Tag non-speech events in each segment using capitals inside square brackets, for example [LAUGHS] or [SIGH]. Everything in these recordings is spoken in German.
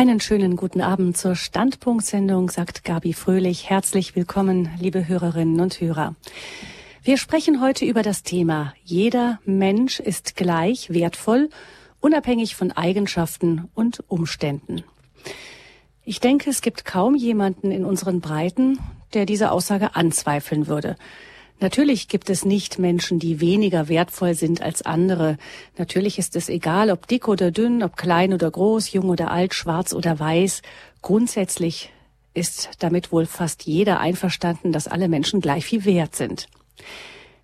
Einen schönen guten Abend zur Standpunktsendung, sagt Gabi Fröhlich. Herzlich willkommen, liebe Hörerinnen und Hörer. Wir sprechen heute über das Thema Jeder Mensch ist gleich wertvoll, unabhängig von Eigenschaften und Umständen. Ich denke, es gibt kaum jemanden in unseren Breiten, der diese Aussage anzweifeln würde. Natürlich gibt es nicht Menschen, die weniger wertvoll sind als andere. Natürlich ist es egal, ob dick oder dünn, ob klein oder groß, jung oder alt, schwarz oder weiß. Grundsätzlich ist damit wohl fast jeder einverstanden, dass alle Menschen gleich viel wert sind.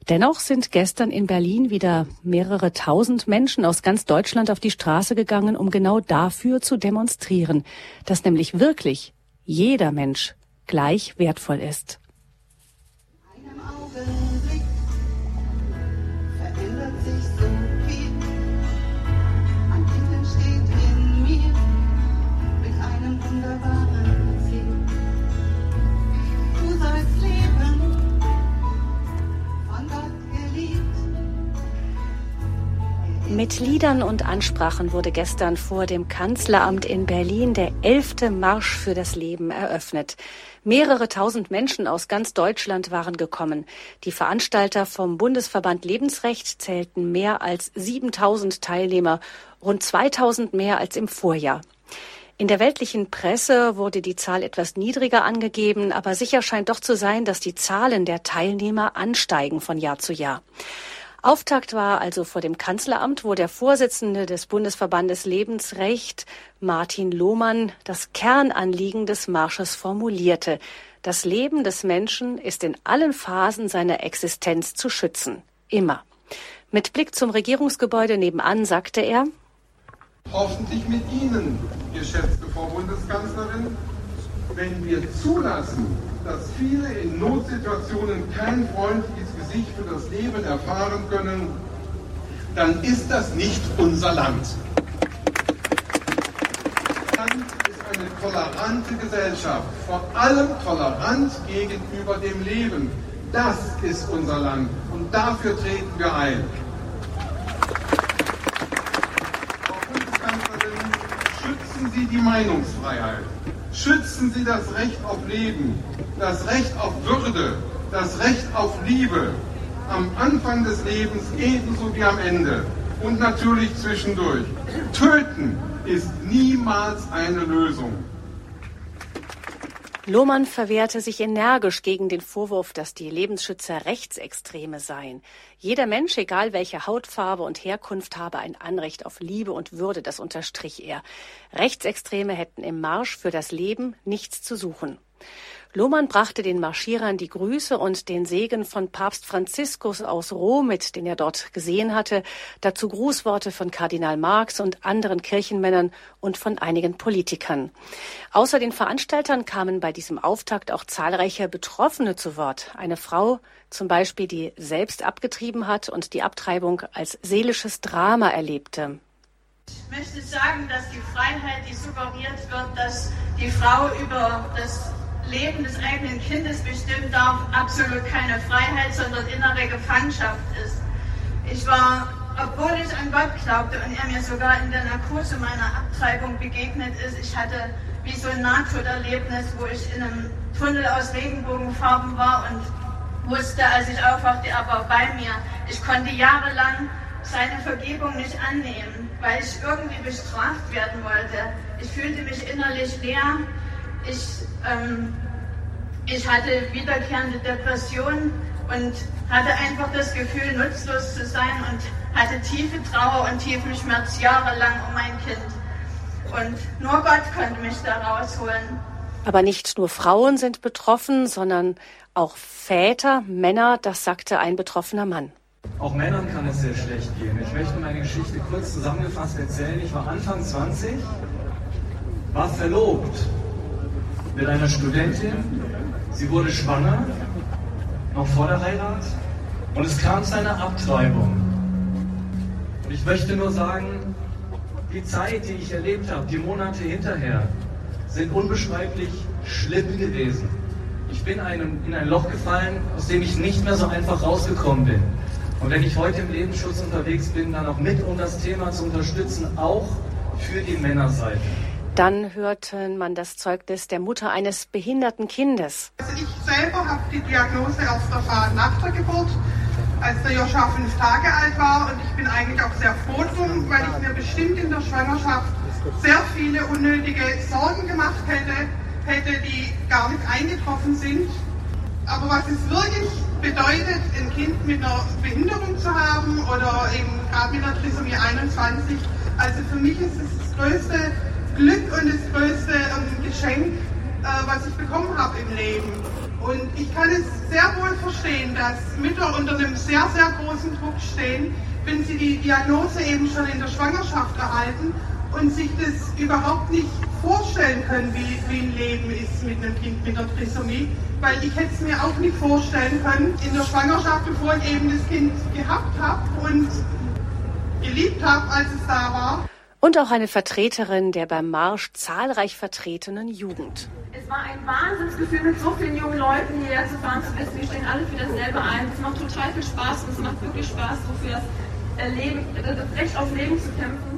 Dennoch sind gestern in Berlin wieder mehrere tausend Menschen aus ganz Deutschland auf die Straße gegangen, um genau dafür zu demonstrieren, dass nämlich wirklich jeder Mensch gleich wertvoll ist. Mit Liedern und Ansprachen wurde gestern vor dem Kanzleramt in Berlin der elfte Marsch für das Leben eröffnet. Mehrere tausend Menschen aus ganz Deutschland waren gekommen. Die Veranstalter vom Bundesverband Lebensrecht zählten mehr als 7000 Teilnehmer, rund 2000 mehr als im Vorjahr. In der weltlichen Presse wurde die Zahl etwas niedriger angegeben, aber sicher scheint doch zu sein, dass die Zahlen der Teilnehmer ansteigen von Jahr zu Jahr. Auftakt war also vor dem Kanzleramt, wo der Vorsitzende des Bundesverbandes Lebensrecht, Martin Lohmann, das Kernanliegen des Marsches formulierte. Das Leben des Menschen ist in allen Phasen seiner Existenz zu schützen. Immer. Mit Blick zum Regierungsgebäude nebenan sagte er, Hoffentlich mit Ihnen, geschätzte Frau Bundeskanzlerin, wenn wir zulassen, dass viele in Notsituationen kein freundliches Gesicht für das Leben erfahren können, dann ist das nicht unser Land. Land ist eine tolerante Gesellschaft, vor allem tolerant gegenüber dem Leben. Das ist unser Land und dafür treten wir ein. Frau Bundeskanzlerin, schützen Sie die Meinungsfreiheit. Schützen Sie das Recht auf Leben, das Recht auf Würde, das Recht auf Liebe am Anfang des Lebens ebenso wie am Ende und natürlich zwischendurch. Töten ist niemals eine Lösung. Lohmann verwehrte sich energisch gegen den Vorwurf, dass die Lebensschützer Rechtsextreme seien. Jeder Mensch, egal welche Hautfarbe und Herkunft, habe ein Anrecht auf Liebe und Würde, das unterstrich er. Rechtsextreme hätten im Marsch für das Leben nichts zu suchen. Lohmann brachte den Marschierern die Grüße und den Segen von Papst Franziskus aus Rom mit, den er dort gesehen hatte, dazu Grußworte von Kardinal Marx und anderen Kirchenmännern und von einigen Politikern. Außer den Veranstaltern kamen bei diesem Auftakt auch zahlreiche Betroffene zu Wort. Eine Frau zum Beispiel, die selbst abgetrieben hat und die Abtreibung als seelisches Drama erlebte. Ich möchte sagen, dass die Freiheit, die suggeriert wird, dass die Frau über das Leben des eigenen Kindes bestimmen darf, absolut keine Freiheit, sondern innere Gefangenschaft ist. Ich war, obwohl ich an Gott glaubte und er mir sogar in der Narkose meiner Abtreibung begegnet ist, ich hatte wie so ein Nahtoderlebnis, wo ich in einem Tunnel aus Regenbogenfarben war und wusste, als ich aufwachte, er war bei mir. Ich konnte jahrelang seine Vergebung nicht annehmen, weil ich irgendwie bestraft werden wollte. Ich fühlte mich innerlich leer ich, ähm, ich hatte wiederkehrende Depressionen und hatte einfach das Gefühl, nutzlos zu sein und hatte tiefe Trauer und tiefen Schmerz jahrelang um mein Kind. Und nur Gott konnte mich da rausholen. Aber nicht nur Frauen sind betroffen, sondern auch Väter, Männer, das sagte ein betroffener Mann. Auch Männern kann es sehr schlecht gehen. Ich möchte meine Geschichte kurz zusammengefasst erzählen. Ich war Anfang 20, war verlobt mit einer Studentin. Sie wurde schwanger, noch vor der Heirat. Und es kam zu einer Abtreibung. Und ich möchte nur sagen, die Zeit, die ich erlebt habe, die Monate hinterher, sind unbeschreiblich schlimm gewesen. Ich bin einem, in ein Loch gefallen, aus dem ich nicht mehr so einfach rausgekommen bin. Und wenn ich heute im Lebensschutz unterwegs bin, dann auch mit, um das Thema zu unterstützen, auch für die Männerseite. Dann hörte man das Zeugnis der Mutter eines behinderten Kindes. Also ich selber habe die Diagnose erst erfahren nach der Geburt, als der Joscha fünf Tage alt war. Und ich bin eigentlich auch sehr froh drum, weil ich mir bestimmt in der Schwangerschaft sehr viele unnötige Sorgen gemacht hätte, hätte, die gar nicht eingetroffen sind. Aber was es wirklich bedeutet, ein Kind mit einer Behinderung zu haben oder eben gerade mit einer Trisomie 21, also für mich ist es das größte Glück und das größte ähm, Geschenk, äh, was ich bekommen habe im Leben. Und ich kann es sehr wohl verstehen, dass Mütter unter einem sehr, sehr großen Druck stehen, wenn sie die Diagnose eben schon in der Schwangerschaft erhalten und sich das überhaupt nicht vorstellen können, wie, wie ein Leben ist mit einem Kind mit einer Trisomie. Weil ich hätte es mir auch nicht vorstellen können in der Schwangerschaft, bevor ich eben das Kind gehabt habe und geliebt habe, als es da war und auch eine Vertreterin der beim Marsch zahlreich vertretenen Jugend. Es war ein Wahnsinnsgefühl, mit so vielen jungen Leuten hierher zu fahren, zu wissen, wir stehen alle für dasselbe ein. Es macht total viel Spaß und es macht wirklich Spaß, so für das, Leben, das Recht auf Leben zu kämpfen.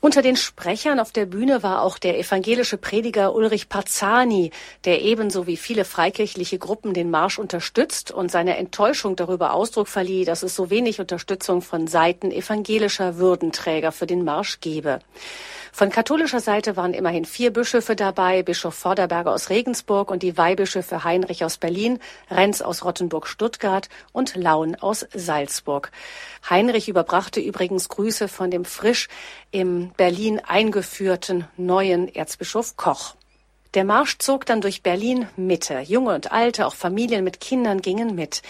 Unter den Sprechern auf der Bühne war auch der evangelische Prediger Ulrich Parzani, der ebenso wie viele freikirchliche Gruppen den Marsch unterstützt und seine Enttäuschung darüber Ausdruck verlieh, dass es so wenig Unterstützung von Seiten evangelischer Würdenträger für den Marsch gebe. Von katholischer Seite waren immerhin vier Bischöfe dabei, Bischof Vorderberger aus Regensburg und die Weihbischöfe Heinrich aus Berlin, Renz aus Rottenburg-Stuttgart und Laun aus Salzburg. Heinrich überbrachte übrigens Grüße von dem frisch im Berlin eingeführten neuen Erzbischof Koch. Der Marsch zog dann durch Berlin Mitte. Junge und Alte, auch Familien mit Kindern gingen mit.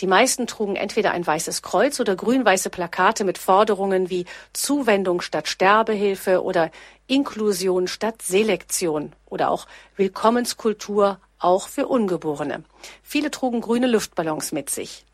Die meisten trugen entweder ein weißes Kreuz oder grün-weiße Plakate mit Forderungen wie Zuwendung statt Sterbehilfe oder Inklusion statt Selektion oder auch Willkommenskultur auch für Ungeborene. Viele trugen grüne Luftballons mit sich.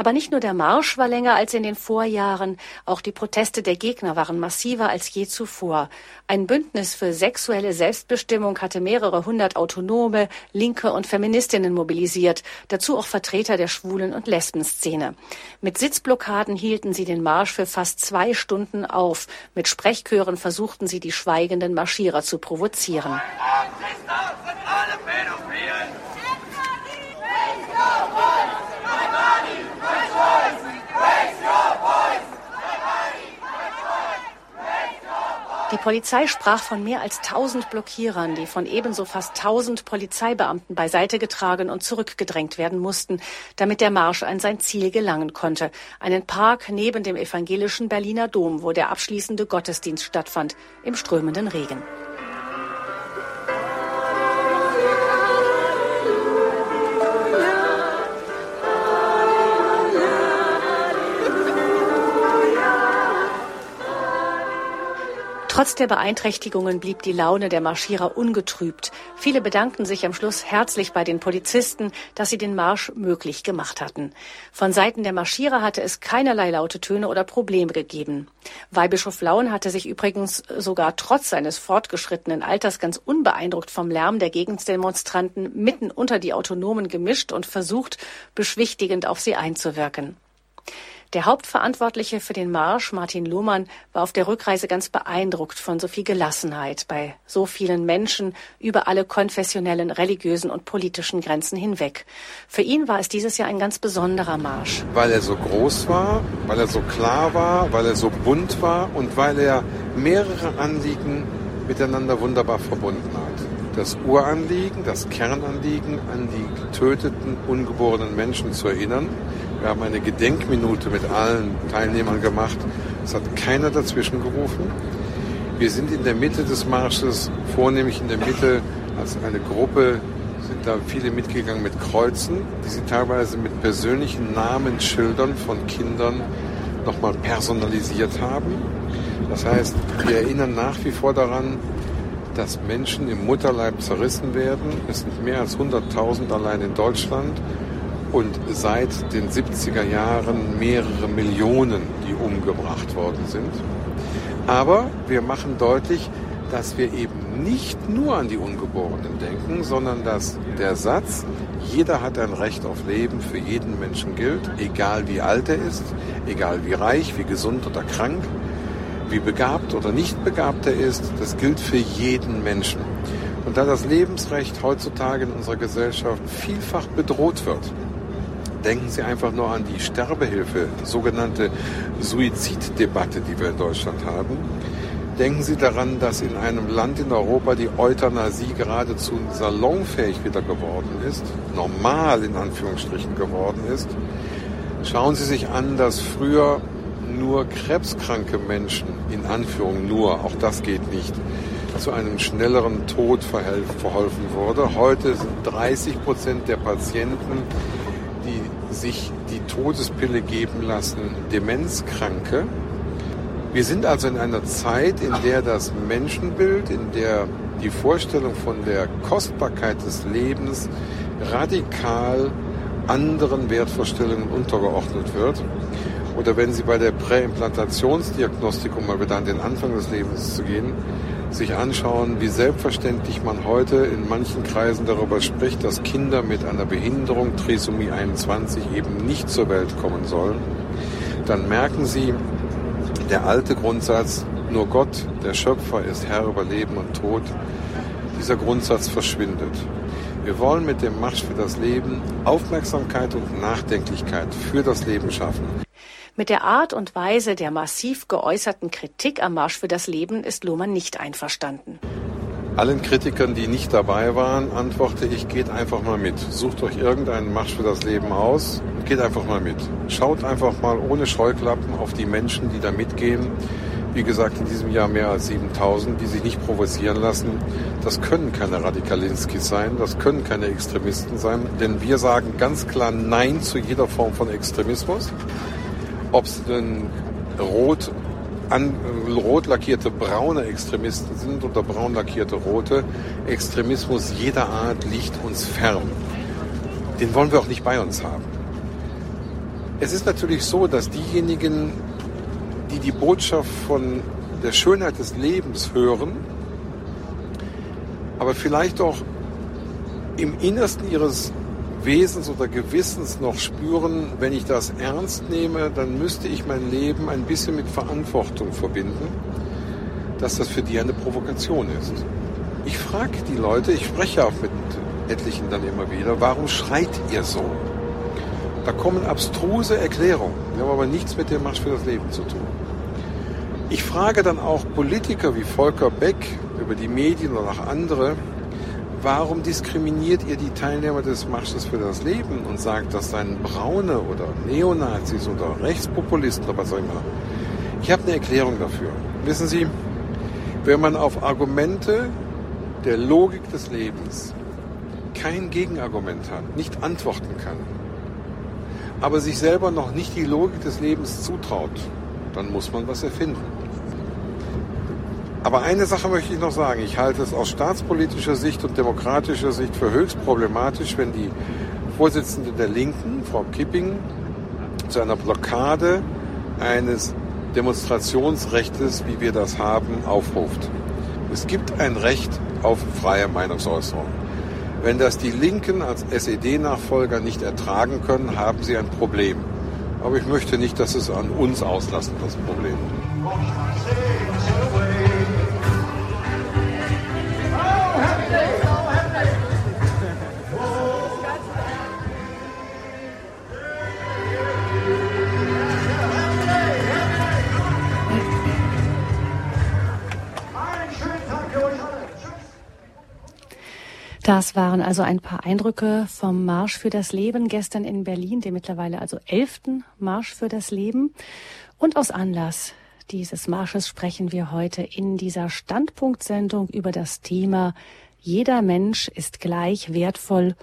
Aber nicht nur der Marsch war länger als in den Vorjahren, auch die Proteste der Gegner waren massiver als je zuvor. Ein Bündnis für sexuelle Selbstbestimmung hatte mehrere hundert Autonome, Linke und Feministinnen mobilisiert, dazu auch Vertreter der Schwulen- und Lesbenszene. Mit Sitzblockaden hielten sie den Marsch für fast zwei Stunden auf. Mit Sprechchören versuchten sie, die schweigenden Marschierer zu provozieren. Die Polizei sprach von mehr als 1000 Blockierern, die von ebenso fast 1000 Polizeibeamten beiseite getragen und zurückgedrängt werden mussten, damit der Marsch an sein Ziel gelangen konnte. Einen Park neben dem evangelischen Berliner Dom, wo der abschließende Gottesdienst stattfand, im strömenden Regen. Trotz der Beeinträchtigungen blieb die Laune der Marschierer ungetrübt. Viele bedankten sich am Schluss herzlich bei den Polizisten, dass sie den Marsch möglich gemacht hatten. Von Seiten der Marschierer hatte es keinerlei laute Töne oder Probleme gegeben. Weihbischof Laun hatte sich übrigens sogar trotz seines fortgeschrittenen Alters ganz unbeeindruckt vom Lärm der Gegendemonstranten mitten unter die Autonomen gemischt und versucht, beschwichtigend auf sie einzuwirken. Der Hauptverantwortliche für den Marsch, Martin Lohmann, war auf der Rückreise ganz beeindruckt von so viel Gelassenheit bei so vielen Menschen über alle konfessionellen, religiösen und politischen Grenzen hinweg. Für ihn war es dieses Jahr ein ganz besonderer Marsch. Weil er so groß war, weil er so klar war, weil er so bunt war und weil er mehrere Anliegen miteinander wunderbar verbunden hat das Uranliegen, das Kernanliegen an die getöteten, ungeborenen Menschen zu erinnern, wir haben eine Gedenkminute mit allen Teilnehmern gemacht. Es hat keiner dazwischen gerufen. Wir sind in der Mitte des Marsches, vornehmlich in der Mitte als eine Gruppe, sind da viele mitgegangen mit Kreuzen, die sie teilweise mit persönlichen Namensschildern von Kindern nochmal personalisiert haben. Das heißt, wir erinnern nach wie vor daran, dass Menschen im Mutterleib zerrissen werden. Es sind mehr als 100.000 allein in Deutschland und seit den 70er Jahren mehrere Millionen, die umgebracht worden sind. Aber wir machen deutlich, dass wir eben nicht nur an die Ungeborenen denken, sondern dass der Satz, jeder hat ein Recht auf Leben, für jeden Menschen gilt, egal wie alt er ist, egal wie reich, wie gesund oder krank, wie begabt oder nicht begabt er ist, das gilt für jeden Menschen. Und da das Lebensrecht heutzutage in unserer Gesellschaft vielfach bedroht wird, denken Sie einfach nur an die Sterbehilfe, sogenannte Suiziddebatte, die wir in Deutschland haben. Denken Sie daran, dass in einem Land in Europa die Euthanasie geradezu salonfähig wieder geworden ist, normal in Anführungsstrichen geworden ist. Schauen Sie sich an, dass früher nur krebskranke Menschen, in Anführung nur, auch das geht nicht, zu einem schnelleren Tod verholfen wurde. Heute sind 30 Prozent der Patienten, die sich die Todespille geben lassen, Demenzkranke. Wir sind also in einer Zeit, in der das Menschenbild, in der die Vorstellung von der Kostbarkeit des Lebens radikal anderen Wertvorstellungen untergeordnet wird. Oder wenn Sie bei der Präimplantationsdiagnostik, um mal wieder an den Anfang des Lebens zu gehen, sich anschauen, wie selbstverständlich man heute in manchen Kreisen darüber spricht, dass Kinder mit einer Behinderung, Trisomie 21, eben nicht zur Welt kommen sollen, dann merken Sie, der alte Grundsatz, nur Gott, der Schöpfer, ist Herr über Leben und Tod, dieser Grundsatz verschwindet. Wir wollen mit dem Marsch für das Leben Aufmerksamkeit und Nachdenklichkeit für das Leben schaffen. Mit der Art und Weise der massiv geäußerten Kritik am Marsch für das Leben ist Lohmann nicht einverstanden. Allen Kritikern, die nicht dabei waren, antworte ich, geht einfach mal mit. Sucht euch irgendeinen Marsch für das Leben aus und geht einfach mal mit. Schaut einfach mal ohne Scheuklappen auf die Menschen, die da mitgehen. Wie gesagt, in diesem Jahr mehr als 7000, die sich nicht provozieren lassen. Das können keine Radikalinskis sein, das können keine Extremisten sein, denn wir sagen ganz klar Nein zu jeder Form von Extremismus. Ob es denn rot an, rot lackierte braune Extremisten sind oder braun lackierte rote. Extremismus jeder Art liegt uns fern. Den wollen wir auch nicht bei uns haben. Es ist natürlich so, dass diejenigen, die die Botschaft von der Schönheit des Lebens hören, aber vielleicht auch im Innersten ihres Wesens oder Gewissens noch spüren, wenn ich das ernst nehme, dann müsste ich mein Leben ein bisschen mit Verantwortung verbinden, dass das für die eine Provokation ist. Ich frage die Leute, ich spreche auch mit etlichen dann immer wieder, warum schreit ihr so? Da kommen abstruse Erklärungen, die haben aber nichts mit dem Marsch für das Leben zu tun. Ich frage dann auch Politiker wie Volker Beck über die Medien oder auch andere, warum diskriminiert ihr die Teilnehmer des Marsches für das Leben und sagt, das seien Braune oder Neonazis oder Rechtspopulisten oder was auch immer? Ich habe eine Erklärung dafür. Wissen Sie, wenn man auf Argumente der Logik des Lebens kein Gegenargument hat, nicht antworten kann, aber sich selber noch nicht die Logik des Lebens zutraut, dann muss man was erfinden. Aber eine Sache möchte ich noch sagen. Ich halte es aus staatspolitischer Sicht und demokratischer Sicht für höchst problematisch, wenn die Vorsitzende der Linken, Frau Kipping, zu einer Blockade eines Demonstrationsrechtes, wie wir das haben, aufruft. Es gibt ein Recht auf freie Meinungsäußerung. Wenn das die Linken als SED-Nachfolger nicht ertragen können, haben sie ein Problem. Aber ich möchte nicht, dass es an uns auslassen, das Problem. Das waren also ein paar Eindrücke vom Marsch für das Leben gestern in Berlin, dem mittlerweile also elften Marsch für das Leben. Und aus Anlass dieses Marsches sprechen wir heute in dieser Standpunktsendung über das Thema Jeder Mensch ist gleich wertvoll,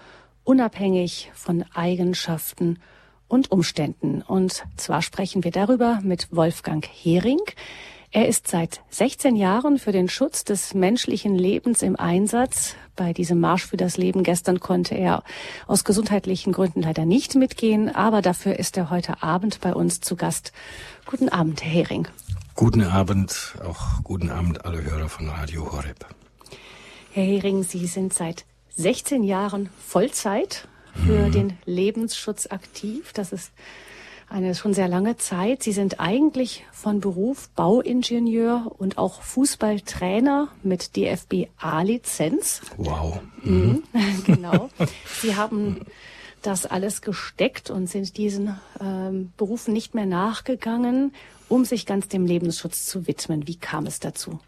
unabhängig von Eigenschaften und Umständen. Und zwar sprechen wir darüber mit Wolfgang Hering. Er ist seit 16 Jahren für den Schutz des menschlichen Lebens im Einsatz. Bei diesem Marsch für das Leben gestern konnte er aus gesundheitlichen Gründen leider nicht mitgehen, aber dafür ist er heute Abend bei uns zu Gast. Guten Abend, Herr Hering. Guten Abend, auch guten Abend alle Hörer von Radio Horeb. Herr Hering, Sie sind seit 16 Jahren Vollzeit für hm. den Lebensschutz aktiv. Das ist eine schon sehr lange Zeit. Sie sind eigentlich von Beruf Bauingenieur und auch Fußballtrainer mit DFB A-Lizenz. Wow. Mhm. [LAUGHS] genau. Sie haben das alles gesteckt und sind diesen ähm, Berufen nicht mehr nachgegangen, um sich ganz dem Lebensschutz zu widmen. Wie kam es dazu?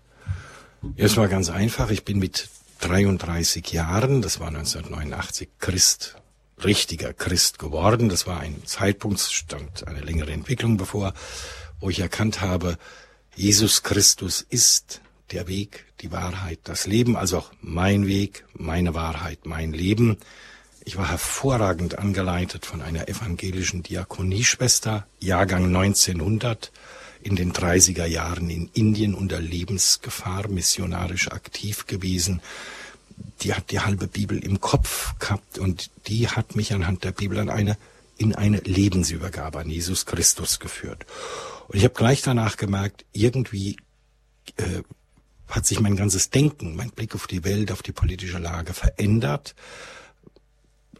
Es war ganz einfach. Ich bin mit 33 Jahren, das war 1989, Christ, richtiger Christ geworden. Das war ein Zeitpunkt, stand eine längere Entwicklung bevor, wo ich erkannt habe, Jesus Christus ist der Weg, die Wahrheit, das Leben, also auch mein Weg, meine Wahrheit, mein Leben. Ich war hervorragend angeleitet von einer evangelischen Diakonieschwester, Jahrgang 1900, in den 30er Jahren in Indien unter Lebensgefahr missionarisch aktiv gewesen. Die hat die halbe Bibel im Kopf gehabt und die hat mich anhand der Bibel an eine, in eine Lebensübergabe an Jesus Christus geführt. Und ich habe gleich danach gemerkt, irgendwie äh, hat sich mein ganzes Denken, mein Blick auf die Welt, auf die politische Lage verändert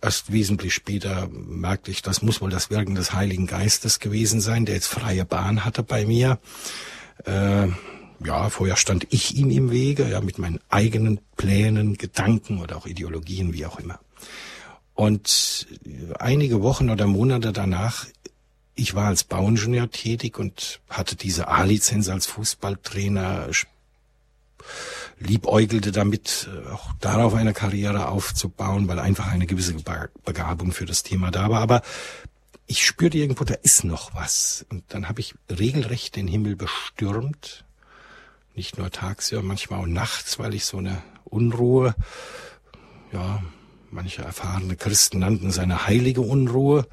erst wesentlich später merkte ich, das muss wohl das Wirken des Heiligen Geistes gewesen sein, der jetzt freie Bahn hatte bei mir. Äh, ja, vorher stand ich ihm im Wege, ja, mit meinen eigenen Plänen, Gedanken oder auch Ideologien, wie auch immer. Und einige Wochen oder Monate danach, ich war als Bauingenieur tätig und hatte diese A-Lizenz als Fußballtrainer, liebäugelte damit, äh, auch darauf eine Karriere aufzubauen, weil einfach eine gewisse Begabung für das Thema da war. Aber ich spürte irgendwo, da ist noch was. Und dann habe ich regelrecht den Himmel bestürmt. Nicht nur tagsüber, manchmal auch nachts, weil ich so eine Unruhe, ja, manche erfahrene Christen nannten es eine heilige Unruhe,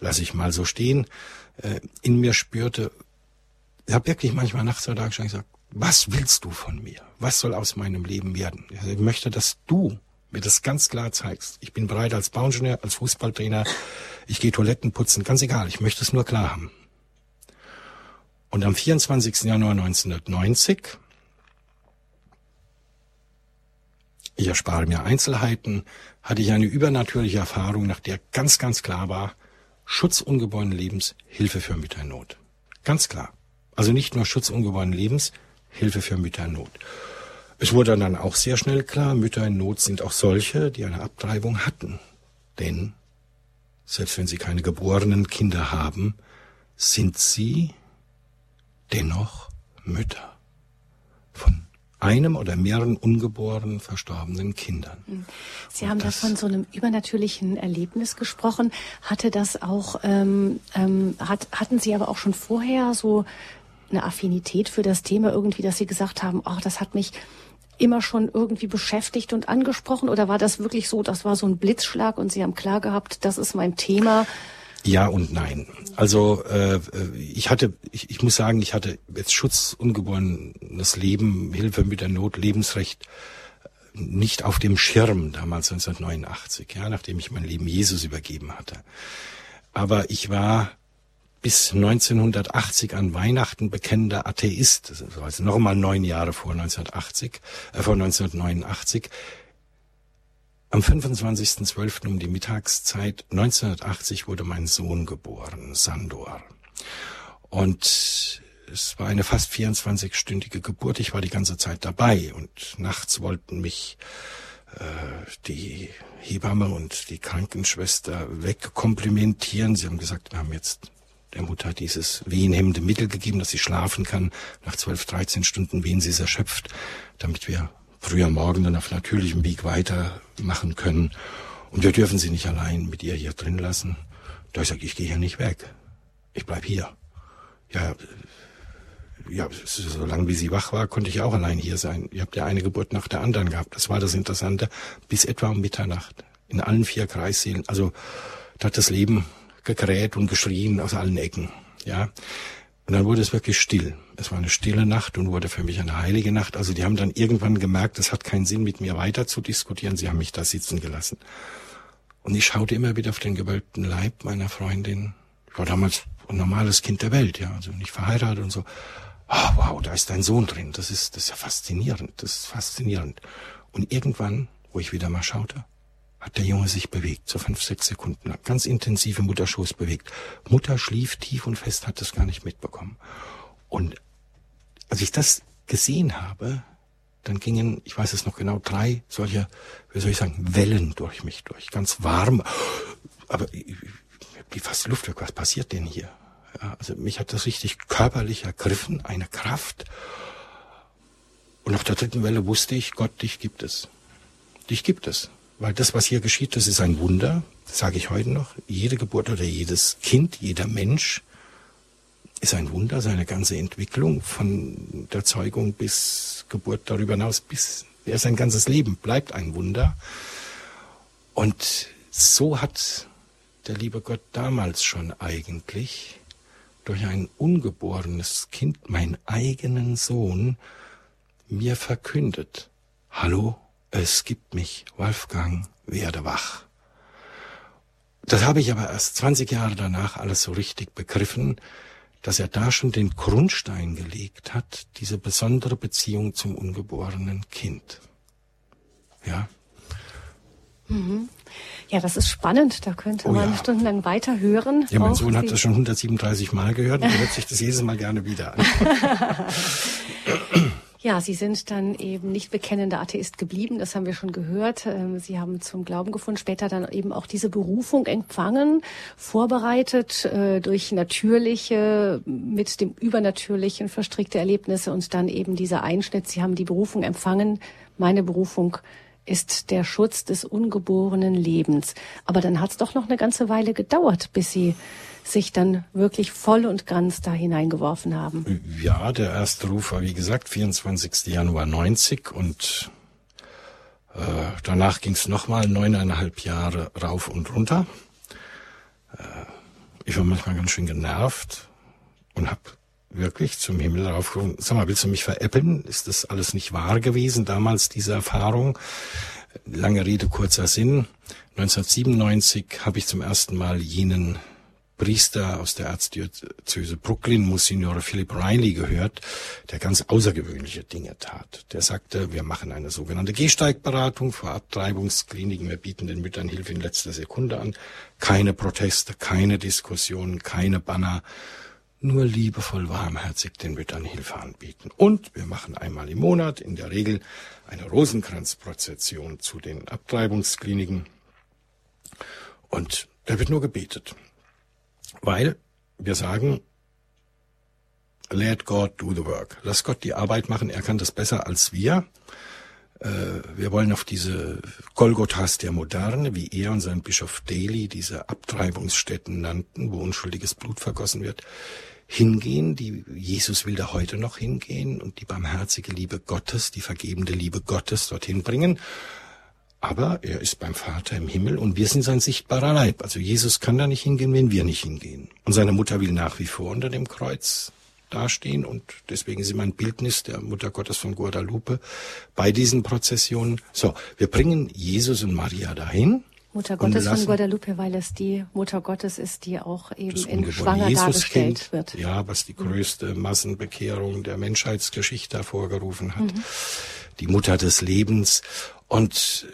lasse ich mal so stehen, äh, in mir spürte. Ich habe wirklich manchmal nachts oder tagsüber gesagt, was willst du von mir? Was soll aus meinem Leben werden? Ich möchte, dass du mir das ganz klar zeigst. Ich bin bereit als Bauingenieur, als Fußballtrainer. Ich gehe Toiletten putzen, ganz egal. Ich möchte es nur klar haben. Und am 24. Januar 1990, ich erspare mir Einzelheiten, hatte ich eine übernatürliche Erfahrung, nach der ganz, ganz klar war, Schutz ungeborenen Lebens, Hilfe für Mütter in Not. Ganz klar. Also nicht nur Schutz ungeborenen Lebens, Hilfe für Mütter in Not. Es wurde dann auch sehr schnell klar, Mütter in Not sind auch solche, die eine Abtreibung hatten. Denn selbst wenn sie keine geborenen Kinder haben, sind sie dennoch Mütter von einem oder mehreren ungeborenen verstorbenen Kindern. Hm. Sie Und haben da von so einem übernatürlichen Erlebnis gesprochen. Hatte das auch, ähm, ähm, hat, hatten Sie aber auch schon vorher so eine Affinität für das Thema irgendwie, dass Sie gesagt haben, ach, das hat mich immer schon irgendwie beschäftigt und angesprochen? Oder war das wirklich so, das war so ein Blitzschlag und Sie haben klar gehabt, das ist mein Thema? Ja und nein. Also äh, ich hatte, ich, ich muss sagen, ich hatte jetzt Schutz ungeborenes Leben, Hilfe mit der Not, Lebensrecht nicht auf dem Schirm damals 1989, ja, nachdem ich mein Leben Jesus übergeben hatte. Aber ich war bis 1980 an Weihnachten bekennender Atheist, also nochmal neun Jahre vor 1980, äh, vor 1989. Am 25.12. um die Mittagszeit 1980 wurde mein Sohn geboren, Sandor. Und es war eine fast 24-stündige Geburt. Ich war die ganze Zeit dabei und nachts wollten mich äh, die Hebamme und die Krankenschwester wegkomplimentieren. Sie haben gesagt, wir haben jetzt der Mutter dieses wehenhemmende Mittel gegeben, dass sie schlafen kann. Nach 12, 13 Stunden wehen sie ist erschöpft, damit wir früher morgen dann auf natürlichem Weg weitermachen können. Und wir dürfen sie nicht allein mit ihr hier drin lassen. Da ich sage, ich gehe hier nicht weg. Ich bleib hier. Ja, ja, so lange wie sie wach war, konnte ich auch allein hier sein. Ihr habt ja eine Geburt nach der anderen gehabt. Das war das Interessante. Bis etwa um Mitternacht. In allen vier Kreissälen. Also, da hat das Leben gekräht und geschrien aus allen Ecken. Ja. Und dann wurde es wirklich still. Es war eine stille Nacht und wurde für mich eine heilige Nacht. Also die haben dann irgendwann gemerkt, es hat keinen Sinn, mit mir weiter zu diskutieren. Sie haben mich da sitzen gelassen. Und ich schaute immer wieder auf den gewölbten Leib meiner Freundin. Ich war damals ein normales Kind der Welt, ja, also nicht verheiratet und so. Oh, wow, da ist dein Sohn drin. Das ist, das ist ja faszinierend. Das ist faszinierend. Und irgendwann, wo ich wieder mal schaute, hat der Junge sich bewegt, so fünf, sechs Sekunden lang, ganz intensiv im Mutterschoß bewegt. Mutter schlief tief und fest, hat das gar nicht mitbekommen. Und als ich das gesehen habe, dann gingen, ich weiß es noch genau, drei solche, wie soll ich sagen, Wellen durch mich durch, ganz warm. Aber wie fast Luft, was passiert denn hier? Ja, also mich hat das richtig körperlich ergriffen, eine Kraft. Und auf der dritten Welle wusste ich, Gott, dich gibt es. Dich gibt es. Weil das, was hier geschieht, das ist ein Wunder, das sage ich heute noch. Jede Geburt oder jedes Kind, jeder Mensch ist ein Wunder, seine ganze Entwicklung von der Zeugung bis Geburt darüber hinaus, bis er sein ganzes Leben bleibt ein Wunder. Und so hat der liebe Gott damals schon eigentlich durch ein ungeborenes Kind, meinen eigenen Sohn, mir verkündet. Hallo, es gibt mich, Wolfgang, werde wach. Das habe ich aber erst 20 Jahre danach alles so richtig begriffen, dass er da schon den Grundstein gelegt hat, diese besondere Beziehung zum ungeborenen Kind. Ja. Mhm. Ja, das ist spannend. Da könnte oh, man ja. stundenlang weiter hören. Ja, mein Sohn hat das schon 137 Mal gehört und [LAUGHS] hört sich das jedes Mal gerne wieder an. [LAUGHS] Ja, Sie sind dann eben nicht bekennender Atheist geblieben, das haben wir schon gehört. Ähm, Sie haben zum Glauben gefunden, später dann eben auch diese Berufung empfangen, vorbereitet äh, durch natürliche, mit dem Übernatürlichen verstrickte Erlebnisse und dann eben dieser Einschnitt. Sie haben die Berufung empfangen. Meine Berufung ist der Schutz des ungeborenen Lebens. Aber dann hat es doch noch eine ganze Weile gedauert, bis Sie sich dann wirklich voll und ganz da hineingeworfen haben. Ja, der erste Ruf war wie gesagt 24. Januar 90 und äh, danach ging es nochmal neuneinhalb Jahre rauf und runter. Äh, ich war manchmal ganz schön genervt und habe wirklich zum Himmel raufgerufen, sag mal, willst du mich veräppeln? Ist das alles nicht wahr gewesen damals, diese Erfahrung? Lange Rede, kurzer Sinn. 1997 habe ich zum ersten Mal jenen Priester aus der Erzdiözese Brooklyn, Monsignore Philip Riley, gehört, der ganz außergewöhnliche Dinge tat. Der sagte, wir machen eine sogenannte Gehsteigberatung vor Abtreibungskliniken. Wir bieten den Müttern Hilfe in letzter Sekunde an. Keine Proteste, keine Diskussionen, keine Banner. Nur liebevoll warmherzig den Müttern Hilfe anbieten. Und wir machen einmal im Monat in der Regel eine Rosenkranzprozession zu den Abtreibungskliniken. Und da wird nur gebetet. Weil wir sagen, let God do the work. Lass Gott die Arbeit machen, er kann das besser als wir. Äh, wir wollen auf diese Golgothas der Moderne, wie er und sein Bischof Daly diese Abtreibungsstätten nannten, wo unschuldiges Blut vergossen wird, hingehen. Die Jesus will da heute noch hingehen und die barmherzige Liebe Gottes, die vergebende Liebe Gottes dorthin bringen. Aber er ist beim Vater im Himmel und wir sind sein sichtbarer Leib. Also Jesus kann da nicht hingehen, wenn wir nicht hingehen. Und seine Mutter will nach wie vor unter dem Kreuz dastehen und deswegen ist immer ein Bildnis der Mutter Gottes von Guadalupe bei diesen Prozessionen. So, wir bringen Jesus und Maria dahin. Mutter Gottes von Guadalupe, weil es die Mutter Gottes ist, die auch eben in Schwanger dargestellt wird. Ja, was die größte Massenbekehrung der Menschheitsgeschichte hervorgerufen hat. Mhm. Die Mutter des Lebens. Und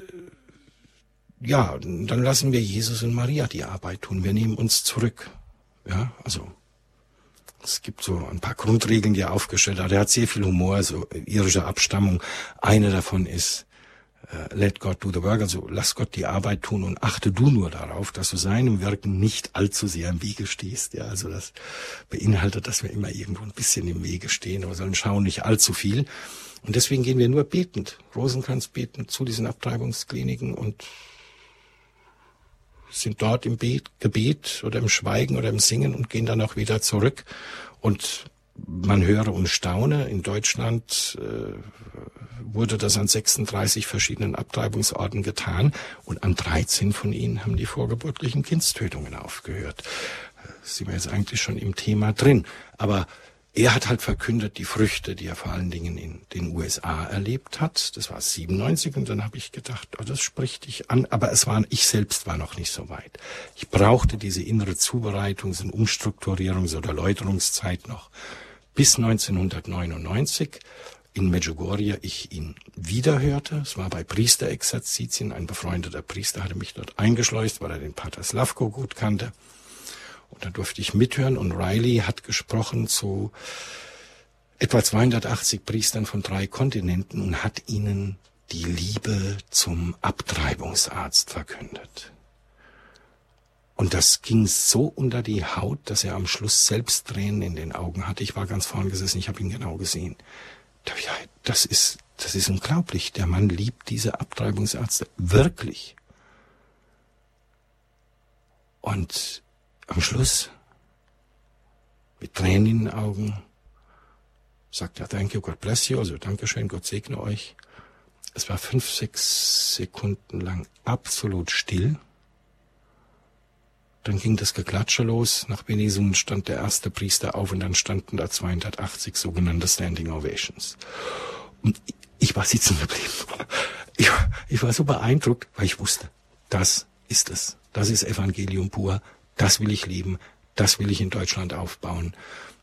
ja, dann lassen wir Jesus und Maria die Arbeit tun. Wir nehmen uns zurück. Ja, also es gibt so ein paar Grundregeln, die er aufgestellt hat. Er hat sehr viel Humor, so irische Abstammung. Eine davon ist, let God do the work, also lass Gott die Arbeit tun und achte du nur darauf, dass du seinem Wirken nicht allzu sehr im Wege stehst. Ja, also das beinhaltet, dass wir immer irgendwo ein bisschen im Wege stehen, aber sollen schauen nicht allzu viel. Und deswegen gehen wir nur betend, Rosenkranz betend zu diesen Abtreibungskliniken und sind dort im Bet, Gebet oder im Schweigen oder im Singen und gehen dann auch wieder zurück. Und man höre und staune, in Deutschland äh, wurde das an 36 verschiedenen Abtreibungsorten getan und an 13 von ihnen haben die vorgeburtlichen Kindstötungen aufgehört. Äh, sind wir jetzt eigentlich schon im Thema drin. Aber er hat halt verkündet die Früchte, die er vor allen Dingen in den USA erlebt hat. Das war 97 und dann habe ich gedacht, oh, das spricht dich an. Aber es war, ich selbst war noch nicht so weit. Ich brauchte diese innere Zubereitungs- und Umstrukturierungs- oder Erläuterungszeit noch bis 1999. in Medjugorje ich ihn wiederhörte. Es war bei Priesterexerzitien. Ein befreundeter Priester hatte mich dort eingeschleust, weil er den Pater Slavko gut kannte. Und da durfte ich mithören und Riley hat gesprochen zu etwa 280 Priestern von drei Kontinenten und hat ihnen die Liebe zum Abtreibungsarzt verkündet. Und das ging so unter die Haut, dass er am Schluss selbst Tränen in den Augen hatte. Ich war ganz vorn gesessen, ich habe ihn genau gesehen. Das ist, das ist unglaublich. Der Mann liebt diese Abtreibungsärzte wirklich. Und am Schluss, mit Tränen in den Augen, sagt er, thank you, God bless you, also Dankeschön, Gott segne euch. Es war fünf, sechs Sekunden lang absolut still. Dann ging das Geklatsche los. Nach Benesungen stand der erste Priester auf und dann standen da 280 sogenannte Standing Ovations. Und ich war sitzen geblieben. Ich, ich war so beeindruckt, weil ich wusste, das ist es. Das ist Evangelium pur. Das will ich leben. Das will ich in Deutschland aufbauen.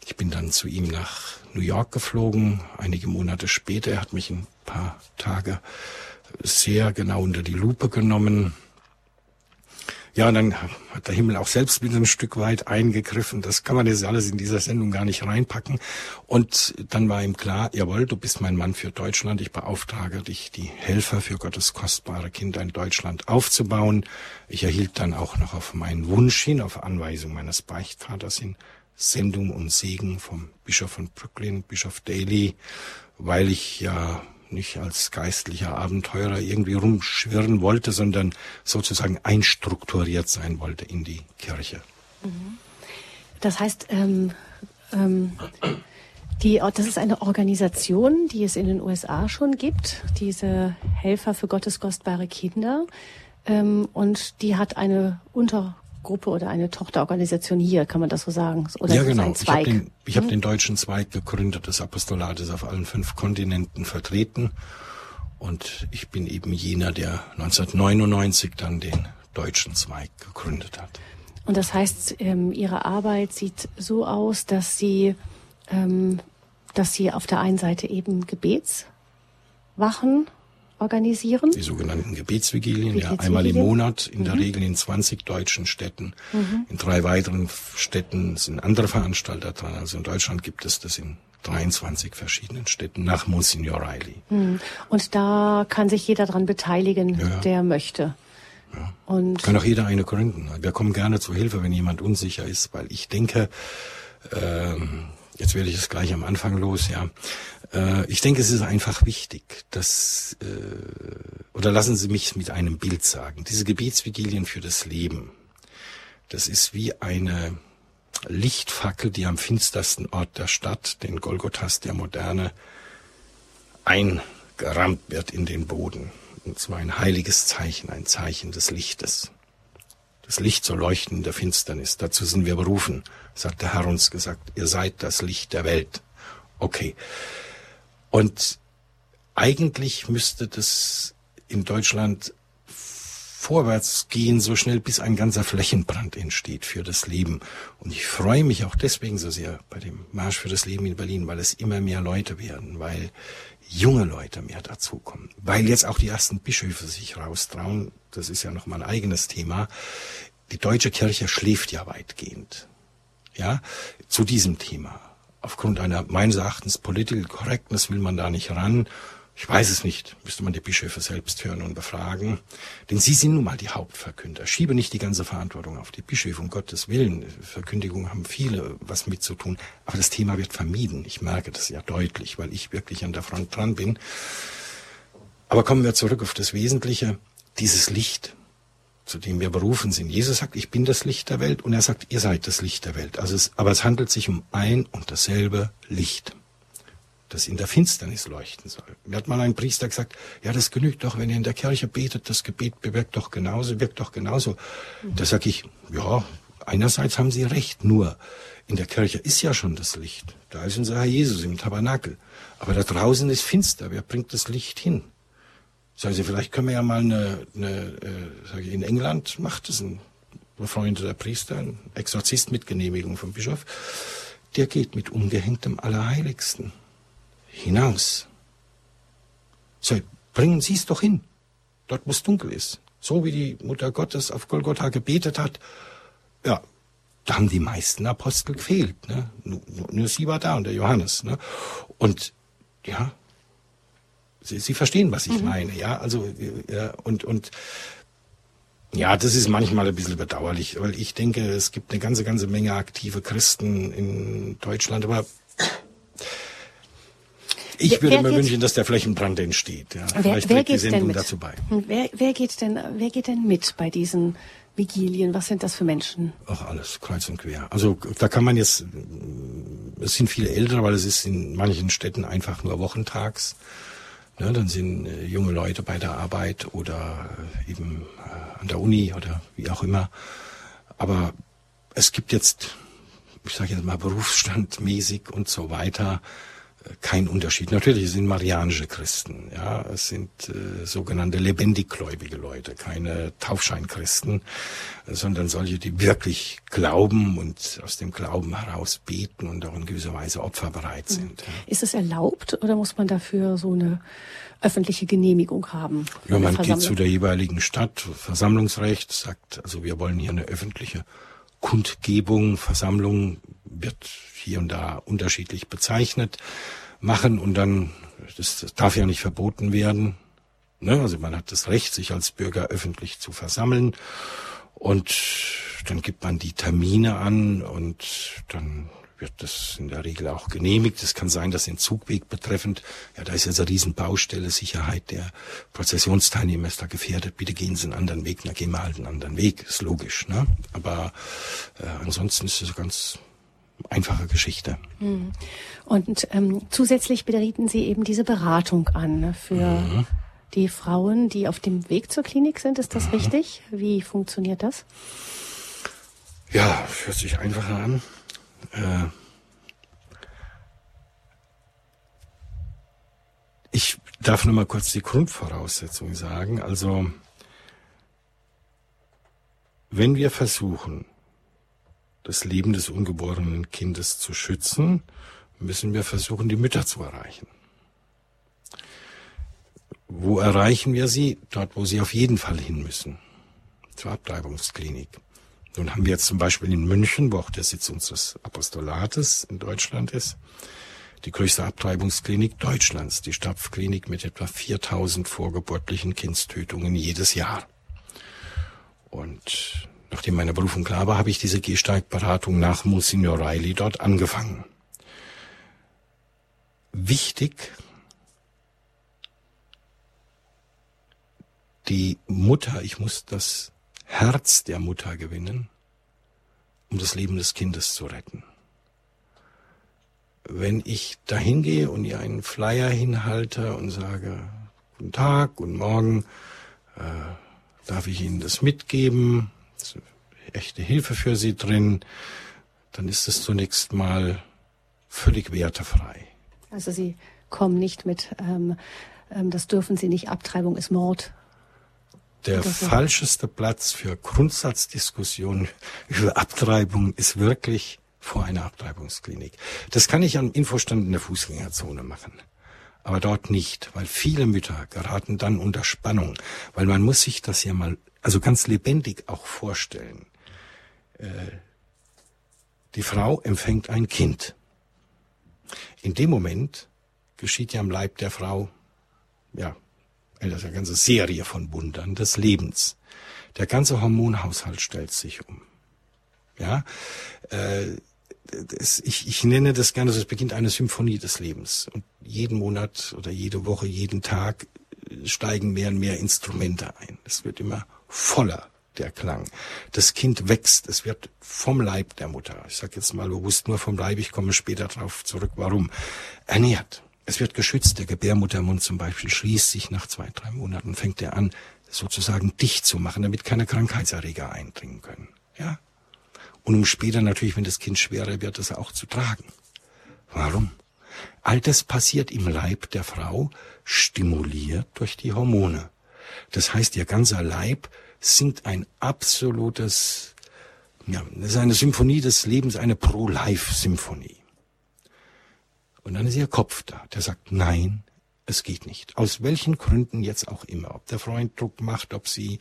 Ich bin dann zu ihm nach New York geflogen, einige Monate später. Er hat mich ein paar Tage sehr genau unter die Lupe genommen. Ja, und dann hat der Himmel auch selbst wieder ein Stück weit eingegriffen. Das kann man jetzt alles in dieser Sendung gar nicht reinpacken. Und dann war ihm klar, jawohl, du bist mein Mann für Deutschland. Ich beauftrage dich, die Helfer für Gottes kostbare Kinder in Deutschland aufzubauen. Ich erhielt dann auch noch auf meinen Wunsch hin, auf Anweisung meines Beichtvaters hin, Sendung und Segen vom Bischof von Brooklyn, Bischof Daly, weil ich ja nicht als geistlicher Abenteurer irgendwie rumschwirren wollte, sondern sozusagen einstrukturiert sein wollte in die Kirche. Mhm. Das heißt, ähm, ähm, die, das ist eine Organisation, die es in den USA schon gibt, diese Helfer für Gottes kostbare Kinder. Ähm, und die hat eine Unter Gruppe oder eine Tochterorganisation hier, kann man das so sagen? Oder ja, genau. Ich habe den, ich hab hm? den deutschen Zweig gegründet. Das Apostolat ist auf allen fünf Kontinenten vertreten. Und ich bin eben jener, der 1999 dann den deutschen Zweig gegründet hat. Und das heißt, ähm, Ihre Arbeit sieht so aus, dass Sie, ähm, dass Sie auf der einen Seite eben Gebetswachen organisieren? Die sogenannten Gebetsvigilien, ja, einmal im Monat, in mhm. der Regel in 20 deutschen Städten. Mhm. In drei weiteren Städten sind andere Veranstalter dran. Also in Deutschland gibt es das in 23 verschiedenen Städten nach Monsignor Riley. Mhm. Und da kann sich jeder dran beteiligen, ja. der möchte. Ja. Und kann auch jeder eine gründen. Wir kommen gerne zur Hilfe, wenn jemand unsicher ist, weil ich denke, ähm, jetzt werde ich es gleich am Anfang los, ja. Äh, ich denke, es ist einfach wichtig, dass, äh, oder lassen Sie mich mit einem Bild sagen, diese Gebetsvigilien für das Leben, das ist wie eine Lichtfackel, die am finstersten Ort der Stadt, den Golgothas der Moderne, eingerammt wird in den Boden. Und zwar ein heiliges Zeichen, ein Zeichen des Lichtes. Das Licht soll leuchten in der Finsternis. Dazu sind wir berufen, sagt der Herr uns gesagt. Ihr seid das Licht der Welt. Okay. Und eigentlich müsste das in Deutschland vorwärts gehen, so schnell, bis ein ganzer Flächenbrand entsteht für das Leben. Und ich freue mich auch deswegen so sehr bei dem Marsch für das Leben in Berlin, weil es immer mehr Leute werden, weil junge Leute mehr dazukommen, weil jetzt auch die ersten Bischöfe sich raustrauen. Das ist ja noch mal ein eigenes Thema. Die deutsche Kirche schläft ja weitgehend. Ja, zu diesem Thema aufgrund einer meines Erachtens Political Correctness will man da nicht ran. Ich weiß es nicht, müsste man die Bischöfe selbst hören und befragen. Denn sie sind nun mal die Hauptverkünder. Schiebe nicht die ganze Verantwortung auf die Bischöfe, um Gottes Willen. Verkündigungen haben viele was mitzutun. Aber das Thema wird vermieden. Ich merke das ja deutlich, weil ich wirklich an der Front dran bin. Aber kommen wir zurück auf das Wesentliche. Dieses Licht, zu dem wir berufen sind. Jesus sagt, ich bin das Licht der Welt und er sagt, ihr seid das Licht der Welt. Also es, aber es handelt sich um ein und dasselbe Licht, das in der Finsternis leuchten soll. Mir hat mal ein Priester gesagt, ja, das genügt doch, wenn ihr in der Kirche betet, das Gebet bewirkt doch genauso, wirkt doch genauso. Mhm. Da sage ich, ja, einerseits haben Sie recht, nur in der Kirche ist ja schon das Licht. Da ist unser Herr Jesus im Tabernakel. Aber da draußen ist finster. Wer bringt das Licht hin? Sagen Sie, vielleicht können wir ja mal eine, eine äh, sage ich, in England macht es ein befreundeter Priester, ein Exorzist mit Genehmigung vom Bischof, der geht mit ungehängtem Allerheiligsten hinaus So, bringen Sie es doch hin. Dort, wo es dunkel ist. So wie die Mutter Gottes auf Golgotha gebetet hat. Ja, da haben die meisten Apostel gefehlt. Ne? Nur, nur sie war da und der Johannes. Ne? Und ja, Sie, Sie verstehen, was ich mhm. meine. Ja, also ja, und und ja, das ist manchmal ein bisschen bedauerlich, weil ich denke, es gibt eine ganze, ganze Menge aktive Christen in Deutschland, aber ich würde wer mir wünschen, dass der Flächenbrand entsteht. Ja. Wer, Vielleicht wer geht denn mit? dazu bei. Wer, wer geht denn, wer geht denn mit bei diesen Vigilien? Was sind das für Menschen? Ach, alles, kreuz und quer. Also da kann man jetzt, es sind viele ältere, weil es ist in manchen Städten einfach nur wochentags. Ja, dann sind äh, junge Leute bei der Arbeit oder äh, eben äh, an der Uni oder wie auch immer. Aber es gibt jetzt, ich sage jetzt mal berufsstandmäßig und so weiter, kein Unterschied. Natürlich sind marianische Christen, ja, es sind äh, sogenannte lebendiggläubige Leute, keine Taufscheinchristen, sondern solche, die wirklich glauben und aus dem Glauben heraus beten und auch in gewisser Weise opferbereit mhm. sind. Ist es erlaubt oder muss man dafür so eine öffentliche Genehmigung haben? Ja, man geht zu der jeweiligen Stadt, Versammlungsrecht sagt, also wir wollen hier eine öffentliche Kundgebung, Versammlung wird hier und da unterschiedlich bezeichnet, machen und dann, das, das darf ja nicht verboten werden. Ne? Also man hat das Recht, sich als Bürger öffentlich zu versammeln und dann gibt man die Termine an und dann wird das in der Regel auch genehmigt. Es kann sein, dass den Zugweg betreffend, ja, da ist jetzt eine Riesenbaustelle, Sicherheit der Prozessionsteilnehmer ist da gefährdet. Bitte gehen Sie einen anderen Weg, na gehen wir halt einen anderen Weg, ist logisch. Ne? Aber äh, ansonsten ist es ganz einfache Geschichte. Hm. Und ähm, zusätzlich bieten Sie eben diese Beratung an für mhm. die Frauen, die auf dem Weg zur Klinik sind. Ist das mhm. richtig? Wie funktioniert das? Ja, hört sich einfacher an. Äh, ich darf nur mal kurz die Grundvoraussetzungen sagen. Also, wenn wir versuchen, das Leben des ungeborenen Kindes zu schützen, müssen wir versuchen, die Mütter zu erreichen. Wo erreichen wir sie? Dort, wo sie auf jeden Fall hin müssen. Zur Abtreibungsklinik. Nun haben wir jetzt zum Beispiel in München, wo auch der Sitz unseres Apostolates in Deutschland ist, die größte Abtreibungsklinik Deutschlands, die Stapfklinik mit etwa 4000 vorgeburtlichen Kindstötungen jedes Jahr. Und nachdem meine Berufung klar war, habe ich diese Gehsteigberatung nach Monsignor Riley dort angefangen. Wichtig, die Mutter, ich muss das Herz der Mutter gewinnen, um das Leben des Kindes zu retten. Wenn ich dahin gehe und ihr einen Flyer hinhalte und sage, guten Tag, guten Morgen, äh, darf ich Ihnen das mitgeben, echte Hilfe für Sie drin, dann ist es zunächst mal völlig wertefrei. Also Sie kommen nicht mit, ähm, ähm, das dürfen Sie nicht, Abtreibung ist Mord, der falscheste Platz für Grundsatzdiskussionen [LAUGHS] über Abtreibung ist wirklich vor einer Abtreibungsklinik. Das kann ich am Infostand in der Fußgängerzone machen. Aber dort nicht, weil viele Mütter geraten dann unter Spannung, weil man muss sich das ja mal, also ganz lebendig auch vorstellen. Äh, die Frau empfängt ein Kind. In dem Moment geschieht ja am Leib der Frau, ja, das ist eine ganze Serie von Wundern des Lebens. Der ganze Hormonhaushalt stellt sich um. Ja, äh, das, ich, ich nenne das gerne, es beginnt eine Symphonie des Lebens. Und jeden Monat oder jede Woche, jeden Tag steigen mehr und mehr Instrumente ein. Es wird immer voller, der Klang. Das Kind wächst, es wird vom Leib der Mutter, ich sage jetzt mal bewusst nur vom Leib, ich komme später darauf zurück, warum, ernährt. Es wird geschützt. Der Gebärmuttermund zum Beispiel schließt sich nach zwei, drei Monaten, fängt er an, sozusagen dicht zu machen, damit keine Krankheitserreger eindringen können. Ja? Und um später natürlich, wenn das Kind schwerer wird, das auch zu tragen. Warum? All das passiert im Leib der Frau, stimuliert durch die Hormone. Das heißt, ihr ganzer Leib singt ein absolutes, ja, das ist eine Symphonie des Lebens, eine Pro-Life-Symphonie. Und dann ist ihr Kopf da, der sagt, nein, Es geht nicht. Aus welchen Gründen jetzt auch immer. Ob der Freund Druck macht, ob sie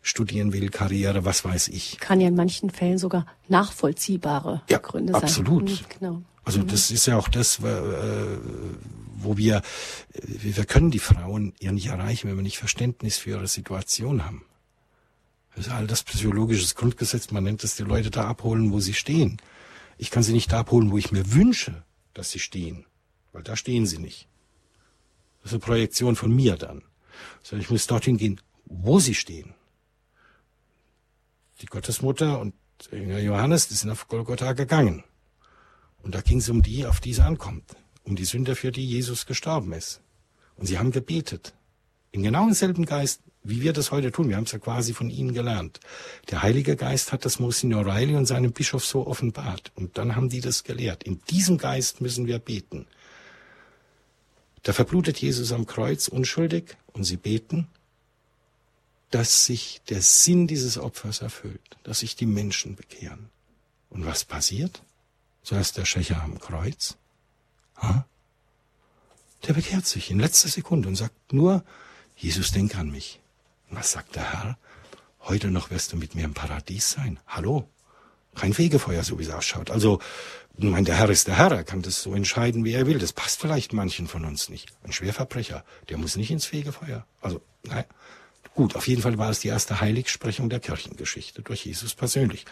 studieren will, Karriere, was weiß ich. Kann ja in manchen Fällen sogar nachvollziehbare ja, Gründe absolut. sein. Absolut. Genau. Also mhm. das ist ja auch das, äh, wo wir, wir können die Frauen ja nicht erreichen, wenn wir nicht Verständnis für ihre Situation haben. Das ist all das psychologisches Grundgesetz, man nennt es die Leute da abholen, wo sie stehen. Ich kann sie nicht da abholen, wo ich mir wünsche, dass sie stehen, weil da stehen sie nicht. Das ist eine Projektion von mir dann. Sondern ich muss dorthin gehen, wo sie stehen. Die Gottesmutter und Johannes, die sind auf Golgotha gegangen. Und da ging es um die, auf die es ankommt. Um die Sünder, für die Jesus gestorben ist. Und sie haben gebetet. In genau demselben Geist, wie wir das heute tun. Wir haben es ja quasi von ihnen gelernt. Der Heilige Geist hat das Monsignor Riley und seinem Bischof so offenbart. Und dann haben die das gelehrt. In diesem Geist müssen wir beten. Da verblutet Jesus am Kreuz unschuldig und sie beten, dass sich der Sinn dieses Opfers erfüllt, dass sich die Menschen bekehren. Und was passiert? Zuerst der Schächer am Kreuz. Ha? Der bekehrt sich in letzter Sekunde und sagt nur, Jesus, denk an mich. Was sagt der Herr? Heute noch wirst du mit mir im Paradies sein. Hallo? Kein Fegefeuer, so wie es ausschaut. Also, ich meine, der Herr ist der Herr, er kann das so entscheiden, wie er will. Das passt vielleicht manchen von uns nicht. Ein Schwerverbrecher, der muss nicht ins Fegefeuer. Also, naja. Gut, auf jeden Fall war es die erste Heiligsprechung der Kirchengeschichte durch Jesus persönlich.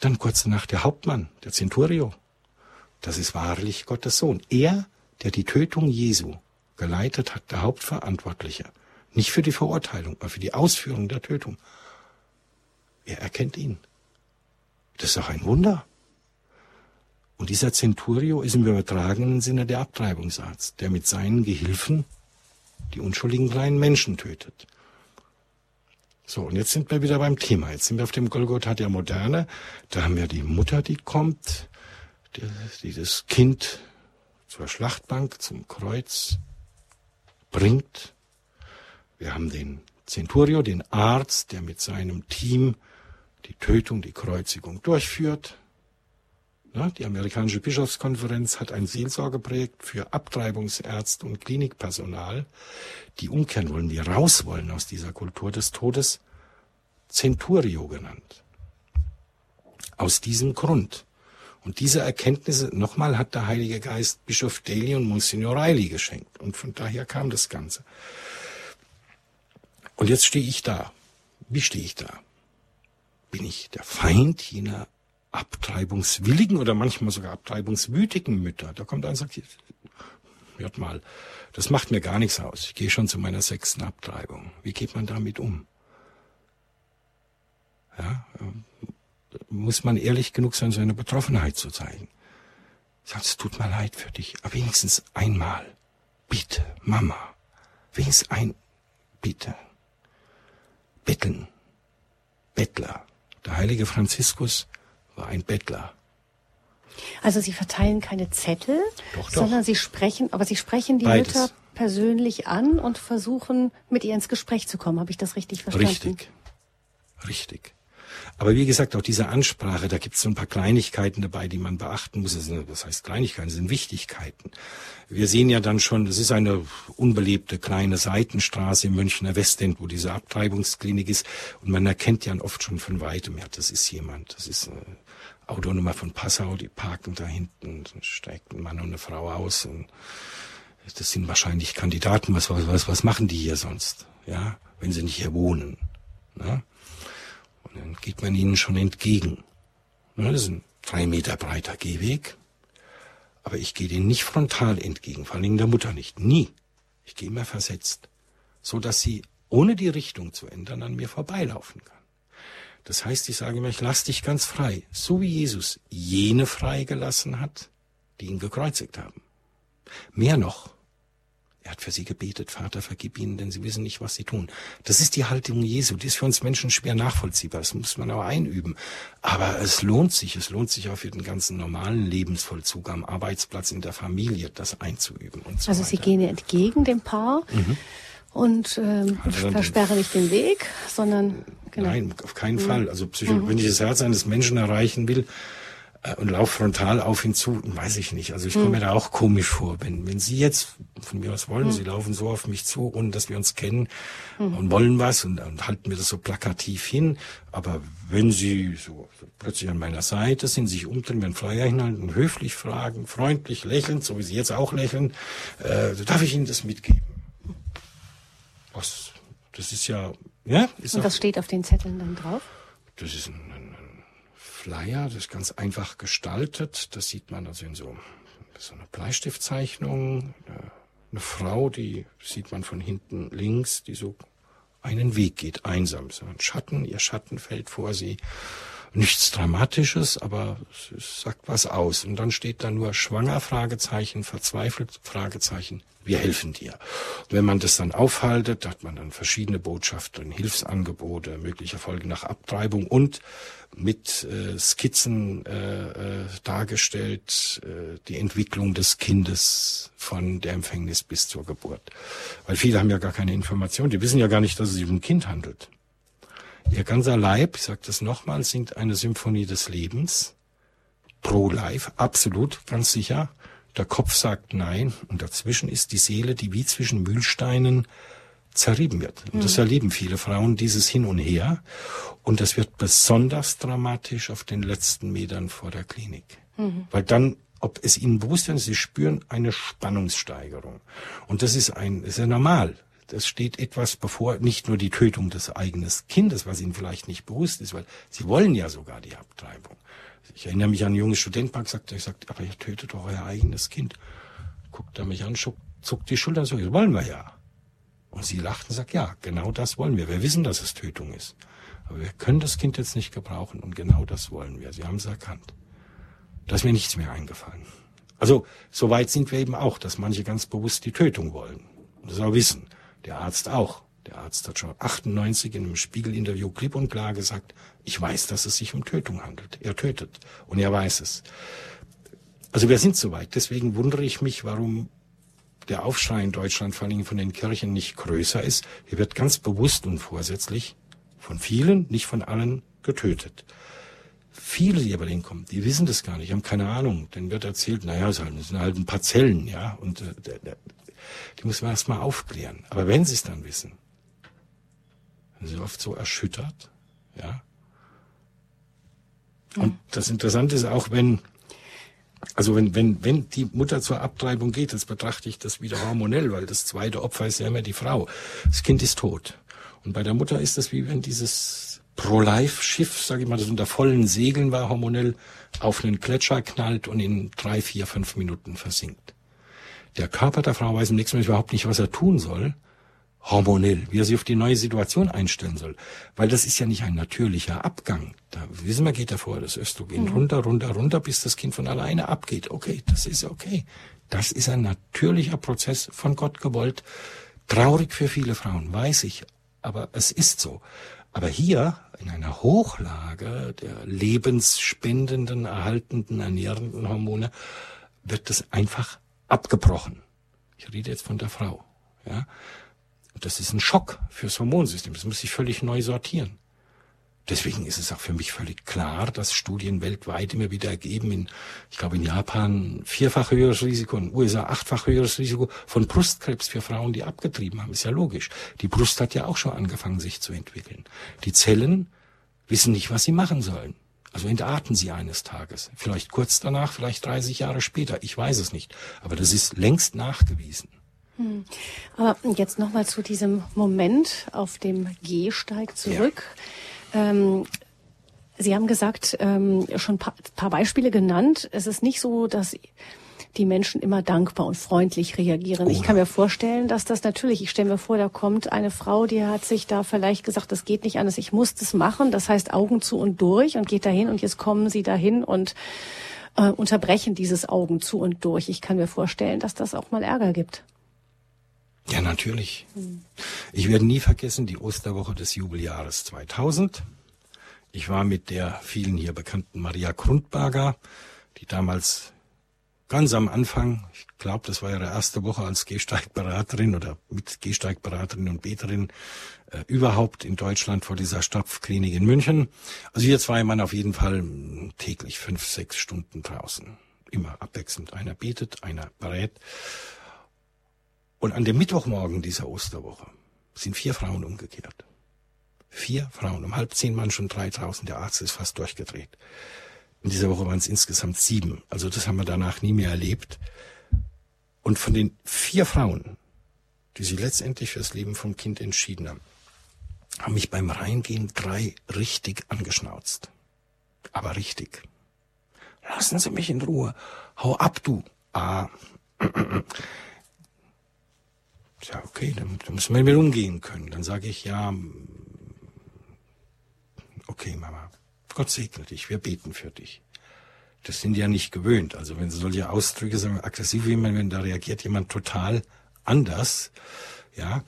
Dann kurz danach der Hauptmann, der Centurio. Das ist wahrlich Gottes Sohn. Er, der die Tötung Jesu geleitet hat, der Hauptverantwortliche. Nicht für die Verurteilung, aber für die Ausführung der Tötung. Er erkennt ihn. Das ist doch ein Wunder. Und dieser Centurio ist im übertragenen Sinne der Abtreibungsarzt, der mit seinen Gehilfen die unschuldigen kleinen Menschen tötet. So, und jetzt sind wir wieder beim Thema. Jetzt sind wir auf dem Golgotha der Moderne. Da haben wir die Mutter, die kommt, die, die das Kind zur Schlachtbank, zum Kreuz bringt. Wir haben den Centurio, den Arzt, der mit seinem Team die Tötung, die Kreuzigung durchführt. Die amerikanische Bischofskonferenz hat ein Seelsorgeprojekt für Abtreibungsärzte und Klinikpersonal, die umkehren wollen, die raus wollen aus dieser Kultur des Todes, Centurio genannt. Aus diesem Grund. Und diese Erkenntnisse, nochmal, hat der Heilige Geist Bischof Daly und Monsignor Riley geschenkt. Und von daher kam das Ganze. Und jetzt stehe ich da. Wie stehe ich da? Bin ich der Feind jener abtreibungswilligen oder manchmal sogar abtreibungswütigen Mütter. Da kommt einer und sagt, hört mal, das macht mir gar nichts aus. Ich gehe schon zu meiner sechsten Abtreibung. Wie geht man damit um? Ja, muss man ehrlich genug sein, seine Betroffenheit zu zeigen. Sagt, es tut mir leid für dich, aber wenigstens einmal. Bitte, Mama. Wenigstens ein, bitte. Betteln. Bettler. Der heilige Franziskus war ein Bettler. Also Sie verteilen keine Zettel, doch, doch. sondern Sie sprechen, aber Sie sprechen die Beides. Mütter persönlich an und versuchen, mit ihr ins Gespräch zu kommen. Habe ich das richtig verstanden? Richtig. Richtig. Aber wie gesagt, auch diese Ansprache, da gibt es so ein paar Kleinigkeiten dabei, die man beachten muss. Das, heißt Kleinigkeiten, das sind Wichtigkeiten. Wir sehen ja dann schon, das ist eine unbelebte kleine Seitenstraße im Münchner Westend, wo diese Abtreibungsklinik ist. Und man erkennt ja oft schon von weitem, ja, das ist jemand, das ist eine Autonummer von Passau, die parken da hinten, steigt ein Mann und eine Frau aus. Und das sind wahrscheinlich Kandidaten, was, was, was machen die hier sonst, ja, wenn sie nicht hier wohnen. Ne? Und dann geht man ihnen schon entgegen. Das ist ein drei Meter breiter Gehweg. Aber ich gehe denen nicht frontal entgegen, vor allem der Mutter nicht. Nie. Ich gehe immer versetzt. So dass sie, ohne die Richtung zu ändern, an mir vorbeilaufen kann. Das heißt, ich sage immer, ich lass dich ganz frei. So wie Jesus jene freigelassen hat, die ihn gekreuzigt haben. Mehr noch. Er hat für sie gebetet, Vater, vergib ihnen, denn sie wissen nicht, was sie tun. Das ist die Haltung Jesu. Die ist für uns Menschen schwer nachvollziehbar. Das muss man aber einüben. Aber es lohnt sich. Es lohnt sich auch für den ganzen normalen Lebensvollzug am Arbeitsplatz, in der Familie, das einzuüben. Und so Also weiter. Sie gehen entgegen dem Paar und ähm, versperren nicht den Weg, sondern genau. Nein, auf keinen Fall. Also Psycho wenn ich das Herz eines Menschen erreichen will, äh, und lauf frontal auf ihn zu, weiß ich nicht. Also ich komme mir da auch komisch vor. Wenn, wenn Sie jetzt von mir was wollen, Sie laufen so auf mich zu, ohne dass wir uns kennen und wollen was und, und halten mir das so plakativ hin. Aber wenn Sie so, so plötzlich an meiner Seite sind, sich umdrehen, mir einen Flyer hinhalten, höflich fragen, freundlich lächeln, so wie Sie jetzt auch lächeln, äh, darf ich Ihnen das mitgeben? Was, das ist ja, ja, ist Und auch- was steht auf den Zetteln dann drauf? das ist ein Flyer, das ist ganz einfach gestaltet. Das sieht man also in so, so einer Bleistiftzeichnung. Eine, Frau, die sieht man von hinten links, die so einen Weg geht, einsam. So ein Schatten, ihr Schatten fällt vor sie. Nichts Dramatisches, aber es, sagt was aus. Und dann steht da nur schwanger, Fragezeichen, verzweifelt, Fragezeichen, wir helfen dir. Und wenn man das dann aufhaltet, hat man dann verschiedene Botschaften, Hilfsangebote, mögliche Folgen nach Abtreibung und mit äh, Skizzen äh, äh, dargestellt äh, die Entwicklung des Kindes von der Empfängnis bis zur Geburt. Weil viele haben ja gar keine Information, die wissen ja gar nicht, dass es sich um ein Kind handelt. Ihr ganzer Leib, ich sage das nochmal, singt eine Symphonie des Lebens. Pro life, absolut, ganz sicher. Der Kopf sagt nein und dazwischen ist die Seele, die wie zwischen Mühlsteinen zerrieben wird. Und das erleben viele Frauen, dieses Hin und Her. Und das wird besonders dramatisch auf den letzten Metern vor der Klinik. Weil dann, ob es ihnen bewusst ist, sie spüren eine Spannungssteigerung. Und das ist ein, das ist ja normal. Das steht etwas bevor, nicht nur die Tötung des eigenen Kindes, was ihnen vielleicht nicht bewusst ist, weil sie wollen ja sogar die Abtreibung. Ich erinnere mich an einen jungen Studenten, gesagt, der sagt, aber ihr tötet doch euer eigenes Kind. Guckt er mich an, zuckt, zuckt die Schultern so, das wollen wir ja. Und sie lacht und sagt, ja, genau das wollen wir. Wir wissen, dass es Tötung ist. Aber wir können das Kind jetzt nicht gebrauchen und genau das wollen wir. Sie haben es erkannt. Da ist mir nichts mehr eingefallen. Also, so weit sind wir eben auch, dass manche ganz bewusst die Tötung wollen. Und das auch wissen. Der Arzt auch. Der Arzt hat schon 98 in einem Spiegel-Interview klipp und klar gesagt, ich weiß, dass es sich um Tötung handelt. Er tötet. Und er weiß es. Also wir sind soweit. Deswegen wundere ich mich, warum der Aufschrei in Deutschland vor allem von den Kirchen nicht größer ist. Hier wird ganz bewusst und vorsätzlich von vielen, nicht von allen, getötet. Viele, die aber hinkommen, die wissen das gar nicht, haben keine Ahnung. Dann wird erzählt, naja, es sind halt ein paar Zellen, ja, und äh, die muss man erst mal aufklären. Aber wenn sie es dann wissen, sind sie oft so erschüttert, ja. Und das Interessante ist auch, wenn also wenn, wenn, wenn die Mutter zur Abtreibung geht, jetzt betrachte ich das wieder hormonell, weil das zweite Opfer ist ja immer die Frau. Das Kind ist tot. Und bei der Mutter ist das wie wenn dieses Pro-Life-Schiff, sage ich mal, das unter vollen Segeln war, hormonell auf einen Gletscher knallt und in drei, vier, fünf Minuten versinkt. Der Körper der Frau weiß im nächsten Moment überhaupt nicht, was er tun soll, hormonell, wie er sich auf die neue Situation einstellen soll. Weil das ist ja nicht ein natürlicher Abgang. Da wissen wir, geht er vor, das Östrogen runter, runter, runter, bis das Kind von alleine abgeht. Okay, das ist okay. Das ist ein natürlicher Prozess von Gott gewollt. Traurig für viele Frauen, weiß ich. Aber es ist so. Aber hier, in einer Hochlage der lebensspendenden, erhaltenden, ernährenden Hormone, wird das einfach abgebrochen. Ich rede jetzt von der Frau. Ja? Und das ist ein Schock fürs Hormonsystem. Das muss sich völlig neu sortieren. Deswegen ist es auch für mich völlig klar, dass Studien weltweit immer wieder ergeben, in, ich glaube in Japan vierfach höheres Risiko, in den USA achtfach höheres Risiko von Brustkrebs für Frauen, die abgetrieben haben. Ist ja logisch. Die Brust hat ja auch schon angefangen, sich zu entwickeln. Die Zellen wissen nicht, was sie machen sollen. Also entarten sie eines Tages. Vielleicht kurz danach, vielleicht 30 Jahre später. Ich weiß es nicht. Aber das ist längst nachgewiesen. Aber jetzt nochmal zu diesem Moment auf dem Gehsteig zurück. Ähm, Sie haben gesagt, ähm, schon ein paar, paar Beispiele genannt. Es ist nicht so, dass die Menschen immer dankbar und freundlich reagieren. Ich kann mir vorstellen, dass das natürlich, ich stelle mir vor, da kommt eine Frau, die hat sich da vielleicht gesagt, das geht nicht anders, ich muss das machen. Das heißt Augen zu und durch und geht dahin und jetzt kommen sie dahin und äh, unterbrechen dieses Augen zu und durch. Ich kann mir vorstellen, dass das auch mal Ärger gibt. Ja, natürlich. Ich werde nie vergessen die Osterwoche des Jubeljahres 2000. Ich war mit der vielen hier bekannten Maria Grundberger, die damals ganz am Anfang, ich glaube, das war ihre erste Woche als Gehsteigberaterin oder mit Gehsteigberaterin und Beterin äh, überhaupt in Deutschland vor dieser Stopfklinik in München. Also wir zwei waren auf jeden Fall täglich fünf, sechs Stunden draußen. Immer abwechselnd. Einer betet, einer berät. Und an dem Mittwochmorgen dieser Osterwoche sind vier Frauen umgekehrt. Vier Frauen. Um halb zehn waren schon drei draußen. Der Arzt ist fast durchgedreht. In dieser Woche waren es insgesamt sieben. Also das haben wir danach nie mehr erlebt. Und von den vier Frauen, die sich letztendlich fürs Leben vom Kind entschieden haben, haben mich beim Reingehen drei richtig angeschnauzt. Aber richtig. Lassen Sie mich in Ruhe. Hau ab, du. Ah. Ja, okay, dann, dann müssen wir mit umgehen können. Dann sage ich, ja, okay, Mama, Gott segne dich, wir beten für dich. Das sind ja nicht gewöhnt. Also wenn solche Ausdrücke sagen, aggressiv jemand, wenn da reagiert jemand total anders, ja,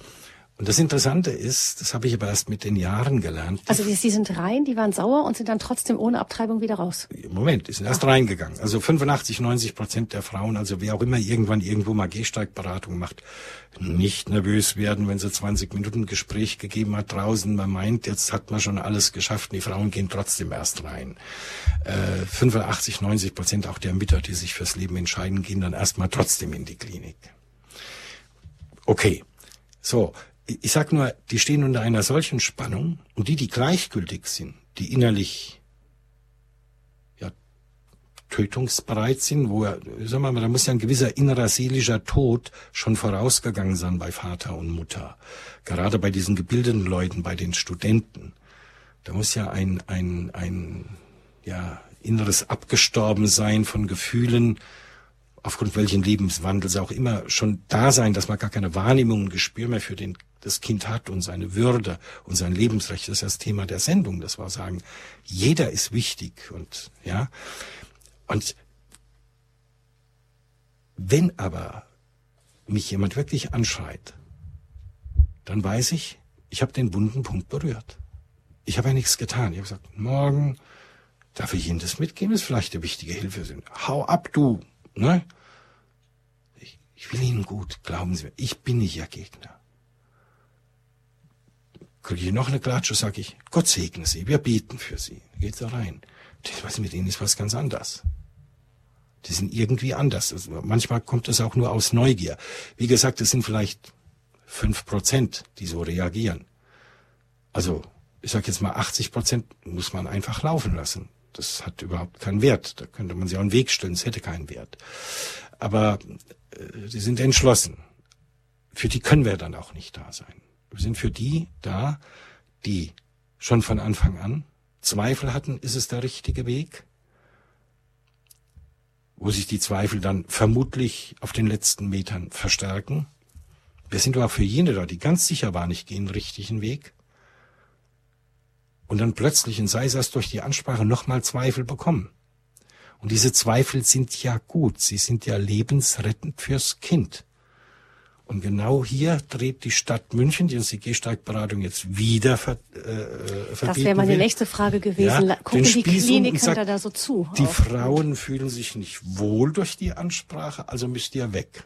und das Interessante ist, das habe ich aber erst mit den Jahren gelernt. Also die, Sie sind rein, die waren sauer und sind dann trotzdem ohne Abtreibung wieder raus. Moment, die sind erst Ach. reingegangen. Also 85, 90 Prozent der Frauen, also wer auch immer irgendwann irgendwo mal Gehsteigberatung macht, nicht nervös werden, wenn sie 20 Minuten Gespräch gegeben hat draußen. Man meint, jetzt hat man schon alles geschafft. Die Frauen gehen trotzdem erst rein. Äh, 85, 90 Prozent auch der Mütter, die sich fürs Leben entscheiden, gehen dann erstmal trotzdem in die Klinik. Okay. So, ich sag nur, die stehen unter einer solchen Spannung und die, die gleichgültig sind, die innerlich ja, tötungsbereit sind, wo er, sag mal, da muss ja ein gewisser innerer seelischer Tod schon vorausgegangen sein bei Vater und Mutter. Gerade bei diesen gebildeten Leuten, bei den Studenten. Da muss ja ein, ein, ein, ja, inneres abgestorben sein von Gefühlen, aufgrund welchen Lebenswandels auch immer schon da sein, dass man gar keine Wahrnehmung und Gespür mehr für den das Kind hat und seine Würde und sein Lebensrecht. Das ist das Thema der Sendung. Das war sagen, jeder ist wichtig und, ja. Und wenn aber mich jemand wirklich anschreit, dann weiß ich, ich habe den wunden Punkt berührt. Ich habe ja nichts getan. Ich habe gesagt, morgen darf ich Ihnen das mitgeben, das ist vielleicht eine wichtige Hilfe. Hau ab, du. Ne? Ich, ich will Ihnen gut, glauben Sie mir. Ich bin nicht Ihr Gegner kriege ich noch eine Klatsche, sage ich, Gott segne Sie, wir beten für Sie. Geht da rein. Das, was mit ihnen ist was ganz anderes. Die sind irgendwie anders. Also manchmal kommt es auch nur aus Neugier. Wie gesagt, es sind vielleicht fünf Prozent, die so reagieren. Also, ich sage jetzt mal, 80 Prozent muss man einfach laufen lassen. Das hat überhaupt keinen Wert. Da könnte man sich auch einen Weg stellen, es hätte keinen Wert. Aber äh, die sind entschlossen. Für die können wir dann auch nicht da sein. Wir sind für die da, die schon von Anfang an Zweifel hatten, ist es der richtige Weg? Wo sich die Zweifel dann vermutlich auf den letzten Metern verstärken. Wir sind aber für jene da, die ganz sicher waren, ich gehe den richtigen Weg. Und dann plötzlich, und sei es durch die Ansprache, nochmal Zweifel bekommen. Und diese Zweifel sind ja gut, sie sind ja lebensrettend fürs Kind. Und genau hier dreht die Stadt München, die uns die Gehsteigberatung jetzt wieder ver, äh, verbieten Das wäre meine will. nächste Frage gewesen. Ja, Gucken die Kliniken sagt, da so zu? Die. Frauen fühlen sich nicht wohl durch die Ansprache, also müsst ihr weg.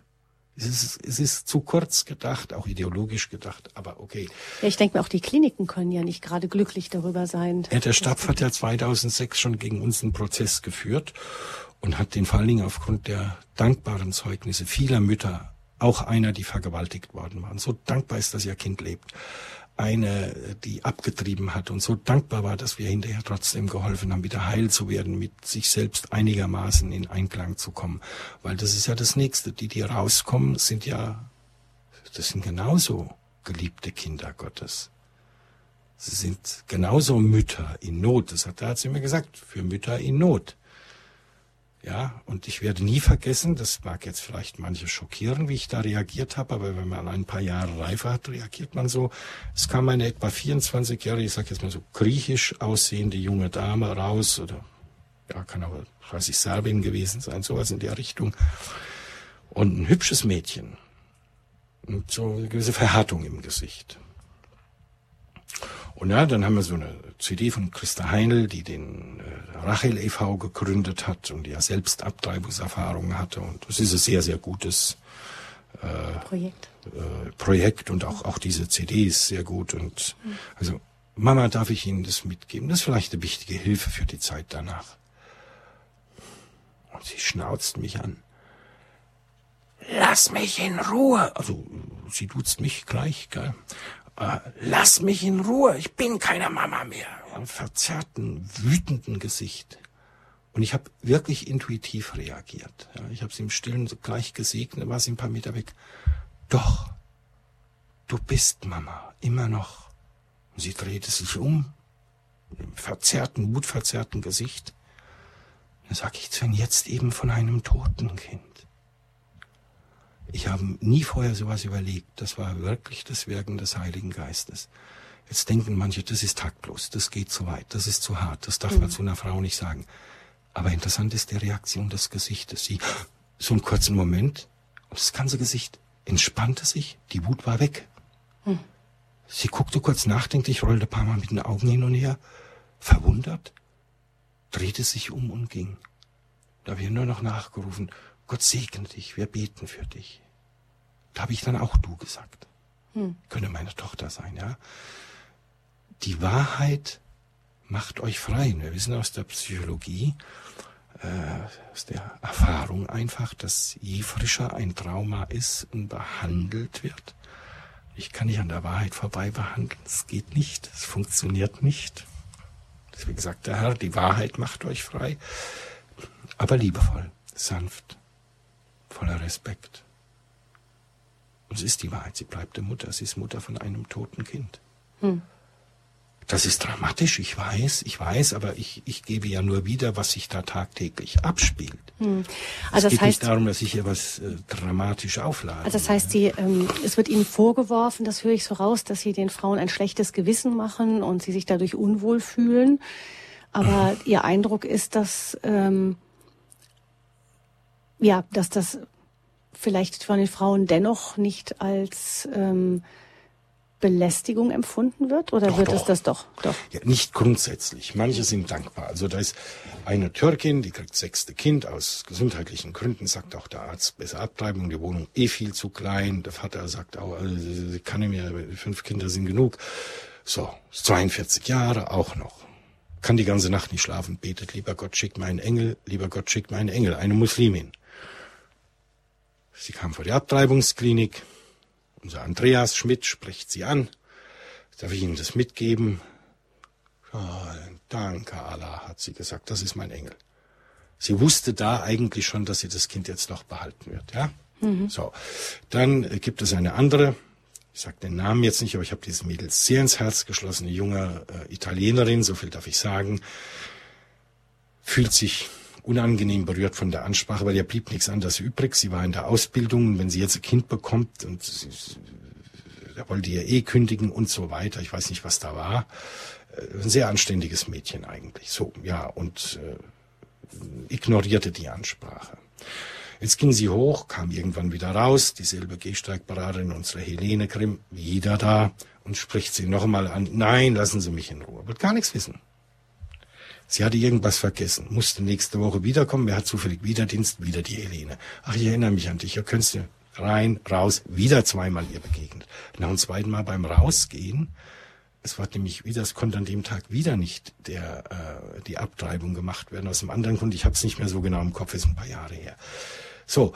Es ist, es ist zu kurz gedacht, auch ideologisch gedacht, aber okay. Ja, ich denke mir, auch die Kliniken können ja nicht gerade glücklich darüber sein. Ja, der Stab hat ja 2006 schon gegen uns einen Prozess geführt und hat den vor allen Dingen aufgrund der dankbaren Zeugnisse vieler Mütter auch einer, die vergewaltigt worden war und so dankbar ist, dass ihr Kind lebt. Eine, die abgetrieben hat und so dankbar war, dass wir hinterher trotzdem geholfen haben, wieder heil zu werden, mit sich selbst einigermaßen in Einklang zu kommen. Weil das ist ja das Nächste. Die, die rauskommen, sind ja, das sind genauso geliebte Kinder Gottes. Sie sind genauso Mütter in Not. Das hat, da hat sie mir gesagt, für Mütter in Not. Ja, und ich werde nie vergessen, das mag jetzt vielleicht manche schockieren, wie ich da reagiert habe, aber wenn man ein paar Jahre reifer hat, reagiert man so. Es kam eine etwa 24-jährige, ich sag jetzt mal so griechisch aussehende junge Dame raus, oder ja, kann aber, weiß ich, Serbien gewesen sein, sowas in der Richtung. Und ein hübsches Mädchen. Und so eine gewisse Verhärtung im Gesicht. Und ja, dann haben wir so eine CD von Christa Heinl, die den äh, Rachel e.V. gegründet hat und die ja selbst Abtreibungserfahrungen hatte. Und das ist ein sehr, sehr gutes äh, Projekt. Äh, Projekt und auch, auch diese CD ist sehr gut. Und mhm. also Mama, darf ich Ihnen das mitgeben? Das ist vielleicht eine wichtige Hilfe für die Zeit danach. Und sie schnauzt mich an. Lass mich in Ruhe. Also, sie duzt mich gleich, gell? Äh, lass mich in Ruhe. Ich bin keine Mama mehr. Einem verzerrten, wütenden Gesicht. Und ich habe wirklich intuitiv reagiert. Ja, ich habe sie im Stillen gleich gesegnet, war sie ein paar Meter weg. Doch, du bist Mama, immer noch. Und sie drehte sich um, mit verzerrten, wutverzerrten Gesicht. Dann sag ich zu ihnen jetzt eben von einem toten Kind. Ich habe nie vorher sowas überlegt. Das war wirklich das Wirken des Heiligen Geistes. Jetzt denken manche, das ist taktlos, das geht zu weit, das ist zu hart, das darf mhm. man zu einer Frau nicht sagen. Aber interessant ist die Reaktion des Gesichtes. Sie, so einen kurzen Moment, und das ganze Gesicht entspannte sich, die Wut war weg. Hm. Sie guckte kurz nachdenklich, rollte ein paar Mal mit den Augen hin und her, verwundert, drehte sich um und ging. Da ich nur noch nachgerufen, Gott segne dich, wir beten für dich. Da habe ich dann auch du gesagt. Hm. Könne meine Tochter sein, ja. Die Wahrheit macht euch frei. Wir wissen aus der Psychologie, äh, aus der Erfahrung einfach, dass je frischer ein Trauma ist und behandelt wird, ich kann nicht an der Wahrheit vorbei behandeln. Es geht nicht. Es funktioniert nicht. Deswegen sagt der Herr, die Wahrheit macht euch frei. Aber liebevoll, sanft, voller Respekt. Und es ist die Wahrheit. Sie bleibt der Mutter. Sie ist Mutter von einem toten Kind. Hm. Das ist dramatisch, ich weiß, ich weiß, aber ich, ich gebe ja nur wieder, was sich da tagtäglich abspielt. Hm. Also es geht heißt, nicht darum, dass ich hier was äh, dramatisch auflade. Also das heißt, die, ähm, es wird Ihnen vorgeworfen, das höre ich so raus, dass Sie den Frauen ein schlechtes Gewissen machen und sie sich dadurch unwohl fühlen. Aber mhm. Ihr Eindruck ist, dass ähm, ja, dass das vielleicht von den Frauen dennoch nicht als ähm, Belästigung empfunden wird oder doch, wird doch. es das doch? doch? Ja, nicht grundsätzlich. Manche sind dankbar. Also da ist eine Türkin, die kriegt sechste Kind aus gesundheitlichen Gründen, sagt auch der Arzt, besser Abtreibung, die Wohnung eh viel zu klein. Der Vater sagt auch, also, sie kann nicht mehr, fünf Kinder sind genug. So, 42 Jahre auch noch. Kann die ganze Nacht nicht schlafen, betet, lieber Gott, schick mir einen Engel, lieber Gott, schick mir einen Engel, eine Muslimin. Sie kam vor die Abtreibungsklinik, unser Andreas Schmidt spricht sie an. Darf ich Ihnen das mitgeben? Oh, danke, Allah, hat sie gesagt. Das ist mein Engel. Sie wusste da eigentlich schon, dass sie das Kind jetzt noch behalten wird, ja? Mhm. So. Dann gibt es eine andere, ich sage den Namen jetzt nicht, aber ich habe dieses Mädel sehr ins Herz geschlossen, eine junge äh, Italienerin, so viel darf ich sagen, fühlt sich unangenehm berührt von der Ansprache, weil ihr blieb nichts anderes übrig. Sie war in der Ausbildung und wenn sie jetzt ein Kind bekommt und sie, er wollte ihr eh kündigen und so weiter. Ich weiß nicht, was da war. Äh, ein sehr anständiges Mädchen eigentlich. So, ja, und äh, ignorierte die Ansprache. Jetzt ging sie hoch, kam irgendwann wieder raus, dieselbe Gehsteigberaterin, unsere Helene Grimm, wieder da und spricht sie nochmal an. Nein, lassen Sie mich in Ruhe. Wird gar nichts wissen. Sie hatte irgendwas vergessen, musste nächste Woche wiederkommen. Wer hat zufällig Wiederdienst? Wieder die Helene. Ach, ich erinnere mich an dich. Ja, könntest du rein, raus, wieder zweimal ihr begegnet. Nach dem zweiten Mal beim Rausgehen, es war nämlich wieder, es konnte an dem Tag wieder nicht der, äh, die Abtreibung gemacht werden. Aus dem anderen Grund, ich habe es nicht mehr so genau im Kopf, ist ein paar Jahre her. So,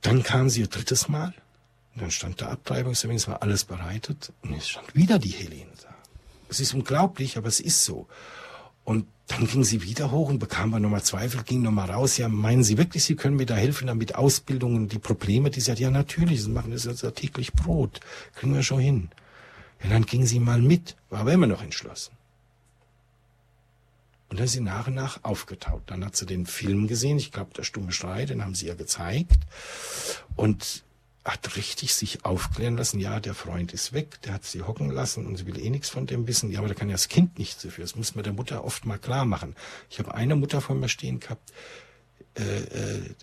dann kam sie ihr drittes Mal. Und dann stand der Abtreibungstermin, es war alles bereitet. Und es stand wieder die Helene da. Es ist unglaublich, aber es ist so. Und dann ging sie wieder hoch und bekam wir nochmal Zweifel, ging nochmal raus. Ja, meinen Sie wirklich, Sie können mir da helfen, damit Ausbildungen, die Probleme, die sie hat? Ja, natürlich, Sie machen das jetzt täglich Brot. Kriegen wir schon hin. Ja, dann ging sie mal mit, war aber immer noch entschlossen. Und dann ist sie nach und nach aufgetaut. Dann hat sie den Film gesehen, ich glaube, der stumme Schrei, den haben sie ihr gezeigt. Und hat richtig sich aufklären lassen, ja, der Freund ist weg, der hat sie hocken lassen und sie will eh nichts von dem wissen. Ja, aber da kann ja das Kind nichts dafür. Das muss man der Mutter oft mal klar machen. Ich habe eine Mutter vor mir stehen gehabt, äh, äh,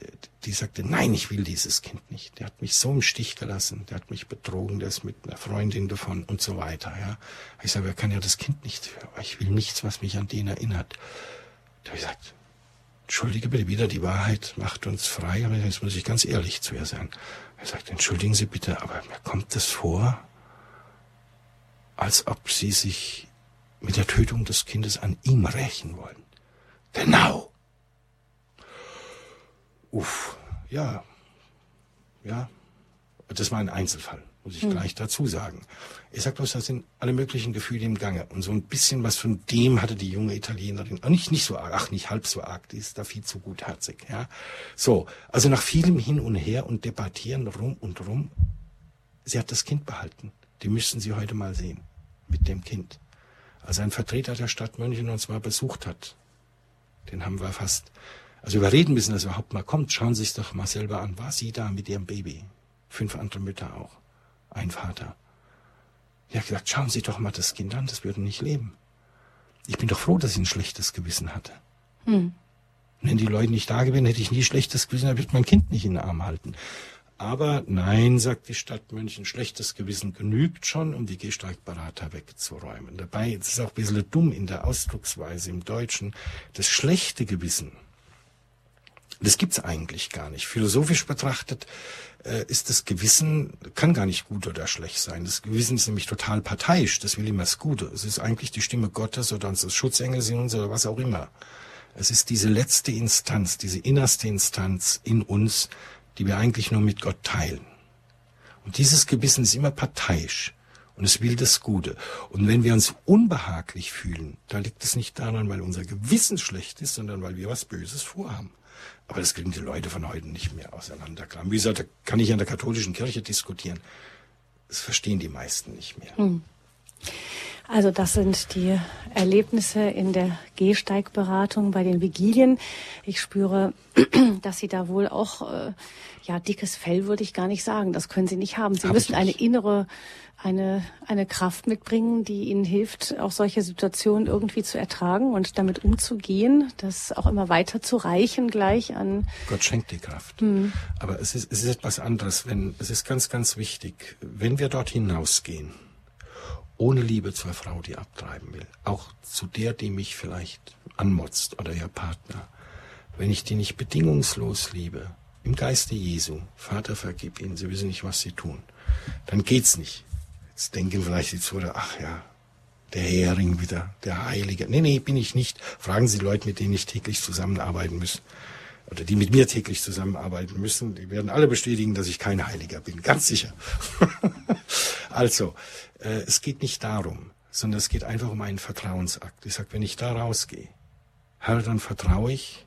die sagte, nein, ich will dieses Kind nicht. Der hat mich so im Stich gelassen, der hat mich betrogen, der ist mit einer Freundin davon und so weiter. Ja. Ich sage, er kann ja das Kind nicht, aber ich will nichts, was mich an den erinnert. Da habe ich gesagt, entschuldige bitte wieder, die Wahrheit macht uns frei, aber jetzt muss ich ganz ehrlich zu ihr sein. Er sagt, entschuldigen Sie bitte, aber mir kommt es vor, als ob Sie sich mit der Tötung des Kindes an ihm rächen wollen. Genau. Uff, ja, ja, das war ein Einzelfall, muss ich hm. gleich dazu sagen. Ich sag bloß, da sind alle möglichen Gefühle im Gange. Und so ein bisschen was von dem hatte die junge Italienerin. Nicht, nicht so arg, ach, nicht halb so arg, die ist da viel zu gutherzig, ja. So. Also nach vielem Hin und Her und Debattieren rum und rum, sie hat das Kind behalten. Die müssten Sie heute mal sehen. Mit dem Kind. Als ein Vertreter der Stadt München uns mal besucht hat, den haben wir fast, also überreden müssen, dass er überhaupt mal kommt. Schauen Sie sich doch mal selber an. War sie da mit ihrem Baby? Fünf andere Mütter auch. Ein Vater. Er hat gesagt, schauen Sie doch mal das Kind an, das würde nicht leben. Ich bin doch froh, dass ich ein schlechtes Gewissen hatte. Hm. Wenn die Leute nicht da gewesen, hätte ich nie schlechtes Gewissen, dann würde mein Kind nicht in den Arm halten. Aber nein, sagt die Stadt München, schlechtes Gewissen genügt schon, um die Gehsteigberater wegzuräumen. Dabei ist es auch ein bisschen dumm in der Ausdrucksweise im Deutschen. Das schlechte Gewissen, das gibt's eigentlich gar nicht. Philosophisch betrachtet äh, ist das Gewissen, kann gar nicht gut oder schlecht sein. Das Gewissen ist nämlich total parteiisch, das will immer das Gute. Es ist eigentlich die Stimme Gottes oder unseres Schutzengels in uns oder was auch immer. Es ist diese letzte Instanz, diese innerste Instanz in uns, die wir eigentlich nur mit Gott teilen. Und dieses Gewissen ist immer parteiisch und es will das Gute. Und wenn wir uns unbehaglich fühlen, dann liegt es nicht daran, weil unser Gewissen schlecht ist, sondern weil wir was Böses vorhaben. Aber das kriegen die Leute von heute nicht mehr auseinanderklammern. Wie gesagt, da kann ich an der katholischen Kirche diskutieren. Das verstehen die meisten nicht mehr. Hm. Also das sind die Erlebnisse in der Gehsteigberatung bei den Vigilien. Ich spüre, [CLEARS THROAT] dass Sie da wohl auch, äh, ja, dickes Fell würde ich gar nicht sagen. Das können Sie nicht haben. Sie Hab müssen eine innere, eine, eine Kraft mitbringen, die Ihnen hilft, auch solche Situationen irgendwie zu ertragen und damit umzugehen, das auch immer weiter zu reichen gleich an. Gott schenkt die Kraft. Hm. Aber es ist, es ist etwas anderes, wenn, es ist ganz, ganz wichtig, wenn wir dort hinausgehen, ohne Liebe zur Frau, die abtreiben will. Auch zu der, die mich vielleicht anmotzt oder ihr Partner. Wenn ich die nicht bedingungslos liebe, im Geiste Jesu, Vater vergib ihnen, sie wissen nicht, was sie tun, dann geht's nicht. Jetzt denken vielleicht die Zuhörer, ach ja, der Hering wieder, der Heilige. Nee, nee, bin ich nicht. Fragen Sie Leute, mit denen ich täglich zusammenarbeiten muss. Oder die mit mir täglich zusammenarbeiten müssen. Die werden alle bestätigen, dass ich kein Heiliger bin. Ganz sicher. [LAUGHS] also, äh, es geht nicht darum, sondern es geht einfach um einen Vertrauensakt. Ich sage, wenn ich da rausgehe, Herr, dann vertraue ich,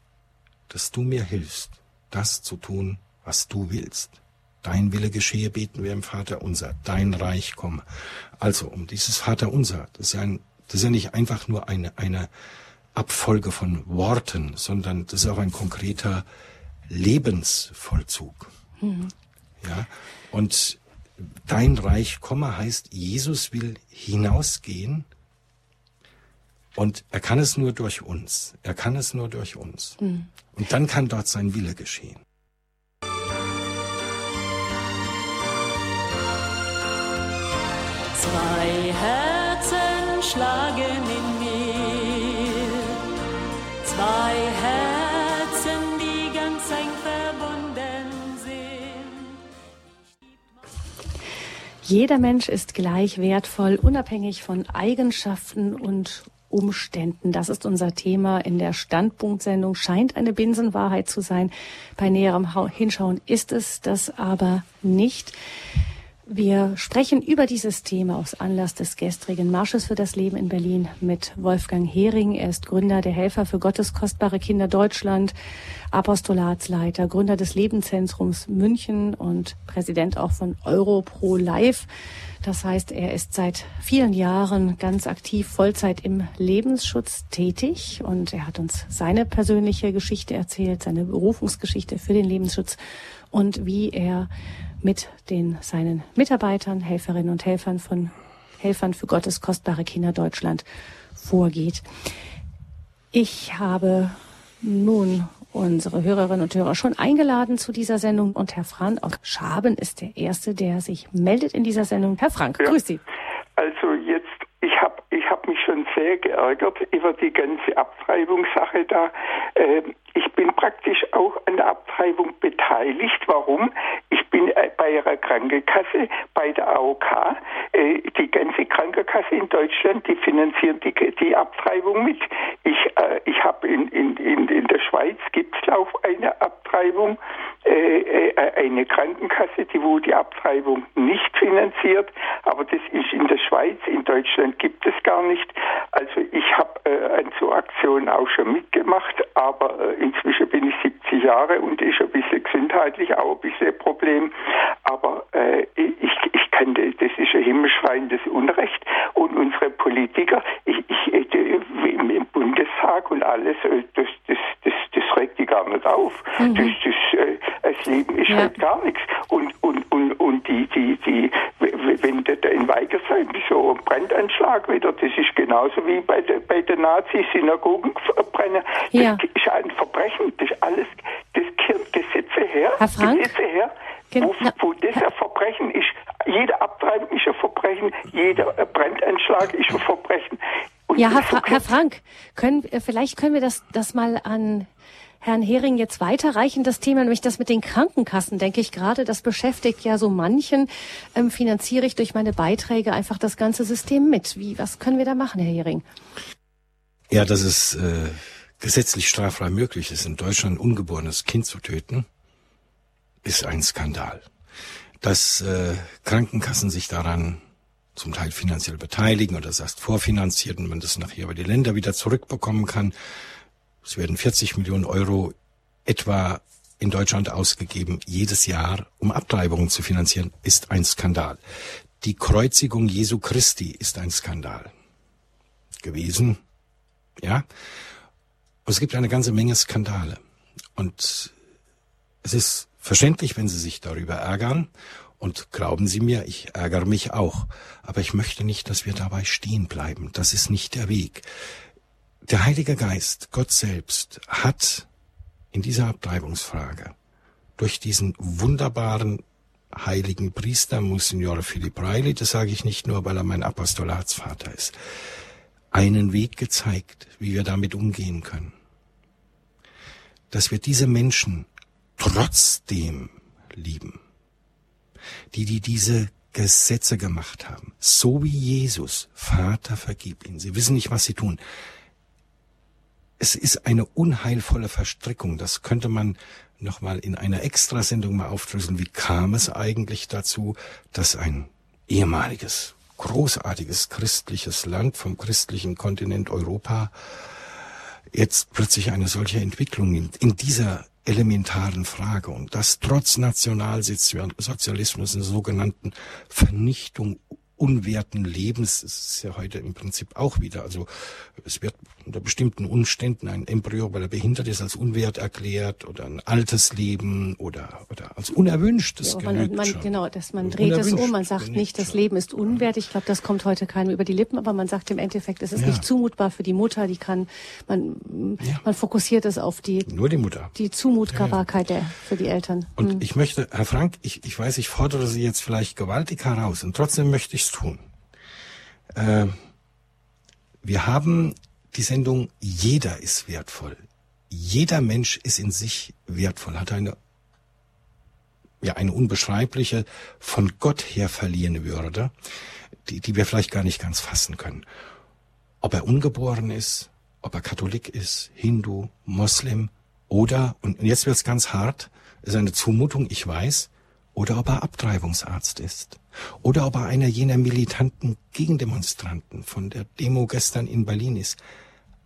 dass du mir hilfst, das zu tun, was du willst. Dein Wille geschehe, beten wir im Vater unser, dein Reich komme. Also um dieses Vater unser, das ist ja, ein, das ist ja nicht einfach nur eine, eine Abfolge von Worten, sondern das ist auch ein konkreter Lebensvollzug. Mhm. Ja, und dein Reich komme heißt, Jesus will hinausgehen und er kann es nur durch uns. Er kann es nur durch uns. Mhm. Und dann kann dort sein Wille geschehen. Zwei Herzen schlagen in mir, zwei Herzen, Jeder Mensch ist gleich wertvoll, unabhängig von Eigenschaften und Umständen. Das ist unser Thema in der Standpunktsendung. Scheint eine Binsenwahrheit zu sein. Bei näherem Hinschauen ist es das aber nicht. Wir sprechen über dieses Thema aus Anlass des gestrigen Marsches für das Leben in Berlin mit Wolfgang Hering. Er ist Gründer der Helfer für Gottes kostbare Kinder Deutschland, Apostolatsleiter, Gründer des Lebenzentrums München und Präsident auch von Europro Live. Das heißt, er ist seit vielen Jahren ganz aktiv Vollzeit im Lebensschutz tätig und er hat uns seine persönliche Geschichte erzählt, seine Berufungsgeschichte für den Lebensschutz und wie er mit den seinen Mitarbeitern, Helferinnen und Helfern von Helfern für Gottes kostbare Kinder Deutschland vorgeht. Ich habe Nun, unsere Hörerinnen und Hörer schon eingeladen zu dieser Sendung und Herr Frank Schaben ist der Erste, der sich meldet in dieser Sendung. Herr Frank, ja. grüß Sie. Also jetzt, ich habe ich hab mich schon sehr geärgert über die ganze Abtreibungssache da. Äh, ich bin praktisch auch an der Abtreibung beteiligt. Warum? Ich bin äh, bei ihrer Krankenkasse, bei der AOK. Äh, die ganze Krankenkasse in Deutschland, die finanziert die, die Abtreibung mit. Ich, äh, ich habe in, in, in, in der Schweiz gibt es auch eine Abtreibung, eine Krankenkasse, die wo die Abtreibung nicht finanziert. Aber das ist in der Schweiz, in Deutschland gibt es gar nicht. Also ich habe an so Aktionen auch schon mitgemacht, aber inzwischen bin ich 70 Jahre und ist ein bisschen gesundheitlich auch ein bisschen ein Problem. Aber äh, ich, ich kann, das ist ein himmelschreiendes Unrecht. Und unsere Politiker, ich, ich, im Bundestag und alles, äh, das, das, das, das regt die gar nicht auf. Mhm. Das, das, äh, das Leben ist ja. halt gar nichts. Und, und, und, und die, die, die, wenn der in Weigersheim so ein Brandanschlag wieder, das ist genauso wie bei, der, bei den Nazis Synagogen brennen. Ja. Das ist ein Verbrechen. Das ist alles, das gehört Gesetze her. Herr Frank? Gesetze her. Wo, wo das ein Verbrechen ist, jede Abtreibung ist ein Verbrechen, jeder Brandanschlag ist ein Verbrechen. Und ja, Herr, Fra Herr Frank, können, vielleicht können wir das, das mal an Herrn Hering jetzt weiterreichen, das Thema, nämlich das mit den Krankenkassen, denke ich gerade, das beschäftigt ja so manchen. Ähm, finanziere ich durch meine Beiträge einfach das ganze System mit. Wie, was können wir da machen, Herr Hering? Ja, dass es äh, gesetzlich straffrei möglich ist, in Deutschland ein ungeborenes Kind zu töten, ist ein Skandal. Dass äh, Krankenkassen sich daran zum Teil finanziell beteiligen oder das heißt vorfinanziert und man das nachher über die Länder wieder zurückbekommen kann, es werden 40 Millionen Euro etwa in Deutschland ausgegeben, jedes Jahr, um Abtreibungen zu finanzieren, ist ein Skandal. Die Kreuzigung Jesu Christi ist ein Skandal gewesen. Ja. Und es gibt eine ganze Menge Skandale. Und es ist verständlich, wenn Sie sich darüber ärgern. Und glauben Sie mir, ich ärgere mich auch. Aber ich möchte nicht, dass wir dabei stehen bleiben. Das ist nicht der Weg. Der Heilige Geist, Gott selbst, hat in dieser Abtreibungsfrage durch diesen wunderbaren heiligen Priester Monsignore Philipp Reilly, das sage ich nicht nur, weil er mein Apostolatsvater ist, einen Weg gezeigt, wie wir damit umgehen können. Dass wir diese Menschen trotzdem lieben, die, die diese Gesetze gemacht haben, so wie Jesus, Vater, vergib ihnen. Sie wissen nicht, was sie tun es ist eine unheilvolle Verstrickung. Das könnte man nochmal in einer Extrasendung mal aufdröseln. Wie kam es eigentlich dazu, dass ein ehemaliges, großartiges christliches Land vom christlichen Kontinent Europa jetzt plötzlich eine solche Entwicklung nimmt, in dieser elementaren Frage und das trotz Nationalsozialismus, einer sogenannten Vernichtung unwerten Lebens ist ja heute im Prinzip auch wieder. Also es wird unter bestimmten Umständen ein Embryo, weil er behindert ist, als unwert erklärt oder ein altes Leben oder, oder als unerwünschtes ja, man, man, Genau, dass man dreht es um, man sagt nicht, das Leben ist unwert. Ich glaube, das kommt heute keinem über die Lippen, aber man sagt im Endeffekt, es ist ja. nicht zumutbar für die Mutter, die kann, man, ja. man fokussiert es auf die, nur die Mutter, die Zumutbarkeit der, für die Eltern. Und hm. ich möchte, Herr Frank, ich, ich weiß, ich fordere Sie jetzt vielleicht gewaltig heraus und trotzdem möchte ich tun. Äh, wir haben die Sendung Jeder ist wertvoll. Jeder Mensch ist in sich wertvoll, hat eine, ja, eine unbeschreibliche, von Gott her verliehene Würde, die, die wir vielleicht gar nicht ganz fassen können. Ob er ungeboren ist, ob er Katholik ist, Hindu, Moslem oder, und jetzt wird's ganz hart, ist eine Zumutung, ich weiß, oder ob er Abtreibungsarzt ist oder ob er einer jener militanten Gegendemonstranten von der Demo gestern in Berlin ist.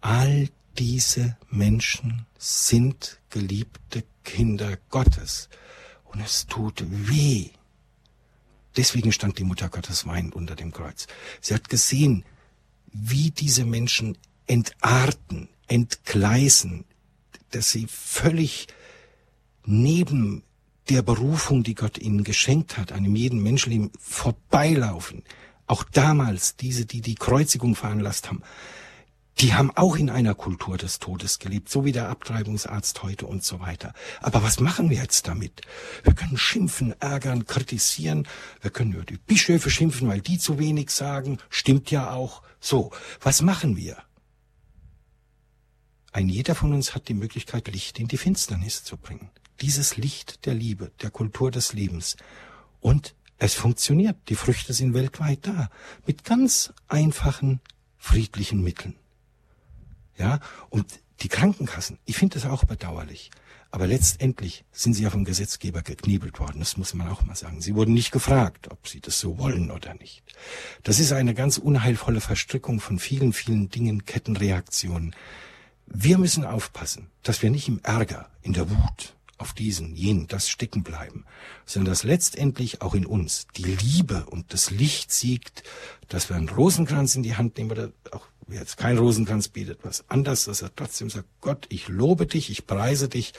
All diese Menschen sind geliebte Kinder Gottes und es tut weh. Deswegen stand die Mutter Gottes weinend unter dem Kreuz. Sie hat gesehen, wie diese Menschen entarten, entgleisen, dass sie völlig neben der Berufung, die Gott ihnen geschenkt hat, einem jeden Menschenleben vorbeilaufen. Auch damals, diese, die die Kreuzigung veranlasst haben, Die haben auch in einer Kultur des Todes gelebt, so wie der Abtreibungsarzt heute und so weiter. Aber was machen wir jetzt damit? Wir können schimpfen, ärgern, kritisieren. Wir können über die Bischöfe schimpfen, weil die zu wenig sagen. Stimmt ja auch. So, was machen wir? Ein jeder von uns hat die Möglichkeit, Licht in die Finsternis zu bringen. Dieses Licht der Liebe, der Kultur des Lebens. Und es funktioniert. Die Früchte sind weltweit da. Mit ganz einfachen, friedlichen Mitteln. Ja, und die Krankenkassen, ich finde das auch bedauerlich. Aber letztendlich sind sie ja vom Gesetzgeber geknebelt worden. Das muss man auch mal sagen. Sie wurden nicht gefragt, ob sie das so wollen oder nicht. Das ist eine ganz unheilvolle Verstrickung von vielen, vielen Dingen, Kettenreaktionen. Wir müssen aufpassen, dass wir nicht im Ärger, in der Wut auf diesen, jenen, das stecken bleiben, sondern dass letztendlich auch in uns die Liebe und das Licht siegt, dass wir einen Rosenkranz in die Hand nehmen oder auch wer jetzt kein Rosenkranz bietet, was anders, dass er trotzdem sagt, Gott, ich lobe dich, ich preise dich,